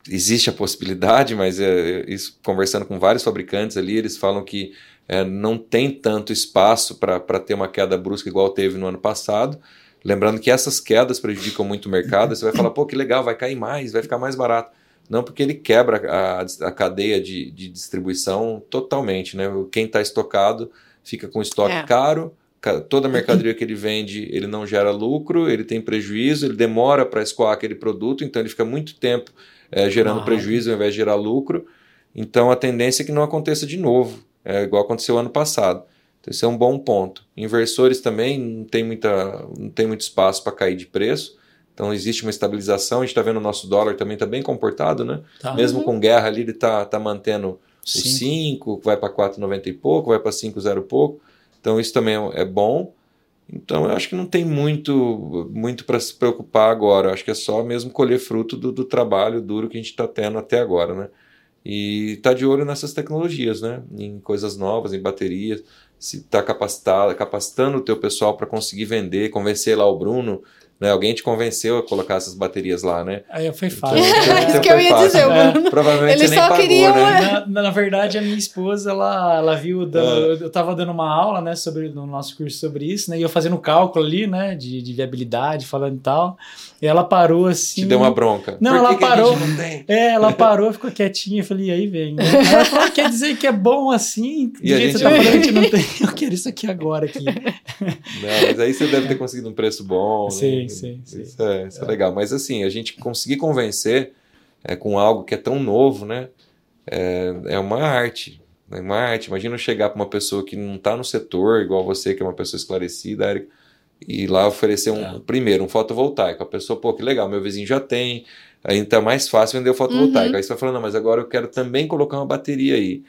existe a possibilidade, mas é, isso conversando com vários fabricantes ali, eles falam que é, não tem tanto espaço para ter uma queda brusca igual teve no ano passado. Lembrando que essas quedas prejudicam muito o mercado. Você vai falar, pô, que legal, vai cair mais, vai ficar mais barato. Não, porque ele quebra a, a cadeia de, de distribuição totalmente. Né? Quem está estocado fica com estoque É. caro, ca- toda a mercadoria que ele vende, ele não gera lucro, ele tem prejuízo, ele demora para escoar aquele produto, então ele fica muito tempo eh, gerando prejuízo ao invés de gerar lucro. Então a tendência é que não aconteça de novo, é igual aconteceu ano passado. Então, esse é um bom ponto. Inversores também não tem, muita, não tem muito espaço para cair de preço. Então existe uma estabilização. A gente está vendo o nosso dólar também está bem comportado, né? Tá. Mesmo com guerra ali, ele está tá mantendo o Sim. 5, vai para 4,90 e pouco, vai para 5,0 e pouco. Então isso também é, é bom. Então eu acho que não tem muito muito para se preocupar agora. Eu acho que é só mesmo colher fruto do, do trabalho duro que a gente está tendo até agora, né? E tá de olho nessas tecnologias, né? Em coisas novas, em baterias. Se tá capacitado, capacitando o teu pessoal para conseguir vender, convencer lá o Bruno, né? Alguém te convenceu a colocar essas baterias lá, né? Aí foi fácil. Então, Isso então que eu ia fácil. dizer, o É. Bruno. Provavelmente nem só pagou, queriam, né? Na, na- na verdade, a minha esposa, ela, ela viu, da- Ah. eu tava dando uma aula, né, sobre, no nosso curso sobre isso, né, e eu fazendo cálculo ali, né, de, de viabilidade, falando e tal, ela parou assim... Te deu uma bronca. Não, Por ela que que a parou. gente não tem? É, ela parou, ficou quietinha, eu falei, e aí vem. né? Ela falou, quer dizer que é bom assim? Do E a jeito que gente- você tá falando, a gente não tem. Eu quero isso aqui agora, aqui. Não, mas aí você deve ter conseguido um preço bom. Sim, né? sim, sim. Isso, é, isso é legal. Mas assim, a gente conseguir convencer é, com algo que é tão novo, né? É, é uma arte. É uma arte. Imagina eu chegar para uma pessoa que não está no setor, igual você, que é uma pessoa esclarecida, Érica, e lá oferecer um, É. primeiro, um fotovoltaico. A pessoa, pô, que legal, meu vizinho já tem, aí tá mais fácil vender o fotovoltaico. Uhum. Aí você vai falando, não, mas agora eu quero também colocar uma bateria aí.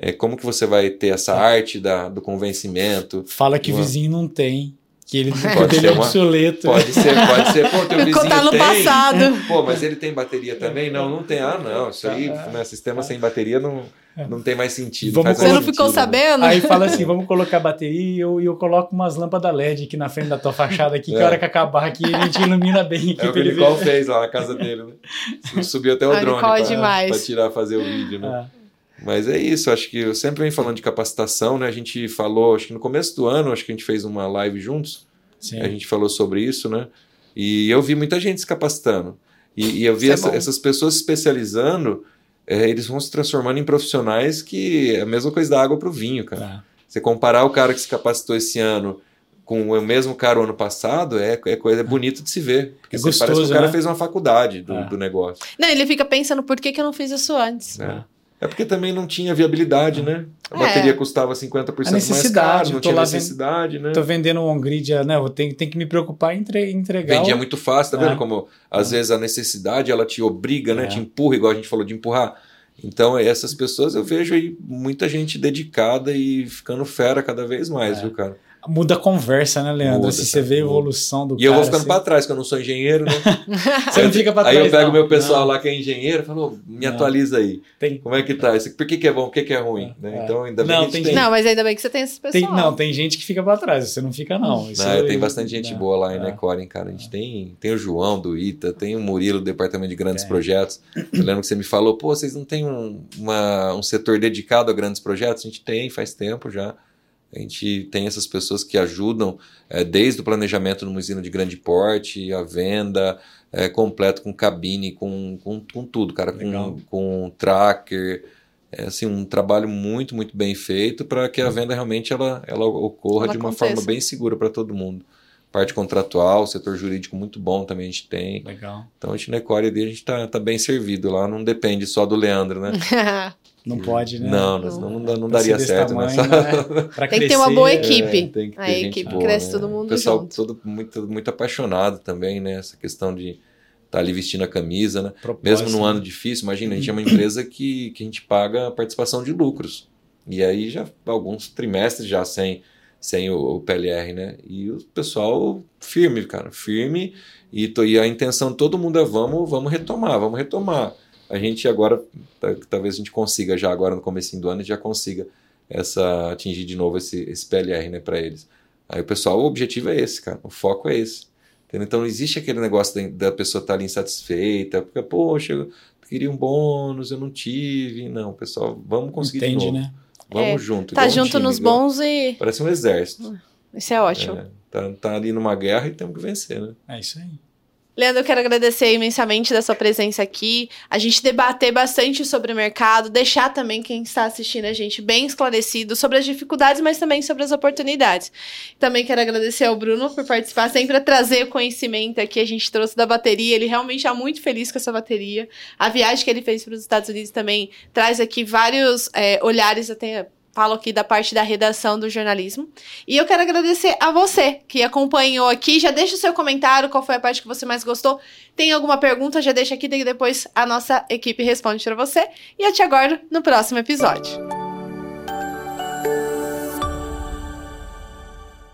É, como que você vai ter essa arte da, do convencimento? Fala que Uma- vizinho não tem, que ele, Pode ser é uma- obsoleto. Pode ser, pode ser. Pô, teu vizinho Contar no tem. passado. Pô, mas ele tem bateria também? Não, não tem. Ah, não. Isso aí, né, sistema sem bateria não, não tem mais sentido. Vamos Você mais não ficou sentido, sabendo? Aí fala assim, vamos colocar bateria e eu, eu coloco umas lâmpadas LED aqui na frente da tua fachada aqui, que É. a hora que acabar aqui a gente ilumina bem aqui É o que o Nicole fez lá na casa dele, né? Subiu até o A drone Nicole é pra, demais. pra tirar, fazer o vídeo, né? Ah, Mas é isso, acho que eu sempre venho falando de capacitação, né? A gente falou, acho que no começo do ano, acho que a gente fez uma live juntos, sim. a gente falou sobre isso, né? E eu vi muita gente se capacitando. E, e eu vi é essa- essas pessoas se especializando, é, eles vão se transformando em profissionais que é a mesma coisa da água para o vinho, cara. Tá. Você comparar o cara que se capacitou esse ano com o mesmo cara o ano passado, é, é coisa é bonito de se ver. Porque É você parece que gostoso, o cara né? fez uma faculdade do, É. do negócio. Não, ele fica pensando por que, que eu não fiz isso antes. né? É porque também não tinha viabilidade, né? A É. bateria custava 50% A mais necessidade, caro, não tinha necessidade, né? Tô vendendo um on-grid, né? Eu tenho, tenho que me preocupar em entre- entregar. Vendia o- muito fácil, tá vendo É. como às vezes a necessidade ela te obriga, né? É. Te empurra, igual a gente falou de empurrar. Então, essas pessoas eu vejo aí muita gente dedicada e ficando fera cada vez mais, É. viu, cara? Muda a conversa, né, Leandro? Muda, Se você cara, vê a evolução do E eu vou cara, ficando assim, pra trás, que eu não sou engenheiro, né? Você não fica pra trás. aí eu pego não. meu pessoal Não, lá que é engenheiro e falo, me Não. atualiza aí. Tem, Como é que tá? Isso- Por que, que é bom? Por que, que é ruim? É. né? Então, ainda bem Não, que tem- tem. Não, mas ainda bem que você tem esse tem, pessoal. não, tem gente que fica pra trás, você não fica, não. Isso Não, aí- tem bastante gente não. boa lá em É. Necoren, cara. A gente tem, tem o João do ITA, tem o Murilo do Departamento de Grandes Tem. Projetos. Eu lembro que você me falou, pô, vocês não têm um, uma- um setor dedicado a grandes projetos? A gente tem, faz tempo já. A gente tem essas pessoas que ajudam é, desde o planejamento numa usina de grande porte, a venda, é, completo com cabine, com, com, com tudo, cara, com, com tracker. É assim, um trabalho muito, muito bem feito para que a venda realmente ela, ela ocorra ela de uma aconteça. forma bem segura para todo mundo. Parte contratual, setor jurídico muito bom também a gente tem. Legal. Então a gente na Ecore a gente está tá bem servido lá, não depende só do Leandro, né? Não pode, né? Não, não, não, não, não daria certo. Tamanho, nessa... né? tem crescer, que ter uma boa equipe. É, tem que ter a equipe boa, cresce né? todo mundo. O pessoal junto. todo muito, muito apaixonado também, né? Essa questão de estar tá ali vestindo a camisa, né? Propósito, Mesmo num ano difícil, imagina, a gente é uma empresa que, que a gente paga a participação de lucros. E aí já alguns trimestres já sem, sem o, o PLR, né? E o pessoal firme, cara, firme. E, e a intenção todo mundo é vamos, vamos retomar, vamos retomar a gente agora, talvez a gente consiga já agora no começo do ano, já consiga essa atingir de novo esse, esse PLR né, para eles. Aí o pessoal, o objetivo é esse, cara, o foco é esse. Entendeu? Então não existe aquele negócio da, da pessoa estar tá ali insatisfeita, porque, poxa, eu queria um bônus, eu não tive. Não, pessoal, vamos conseguir Entende, de novo. Né? Vamos é, junto. Tá junto time, nos igual, bons e. Parece um exército. Isso é ótimo. É, tá, tá ali numa guerra e temos que vencer, né? É isso aí. Leandro, eu quero agradecer imensamente da sua presença aqui. A gente debater bastante sobre o mercado, deixar também quem está assistindo a gente bem esclarecido sobre as dificuldades, mas também sobre as oportunidades. Também quero agradecer ao Bruno por participar, sempre a trazer o conhecimento aqui. A gente trouxe da bateria, ele realmente está muito feliz com essa bateria. A viagem que ele fez para os Estados Unidos também traz aqui vários é, olhares até falo aqui da parte da redação do jornalismo. E eu quero agradecer a você que acompanhou aqui. Já deixa o seu comentário, qual foi a parte que você mais gostou. Tem alguma pergunta, já deixa aqui, depois a nossa equipe responde para você. E eu te aguardo no próximo episódio.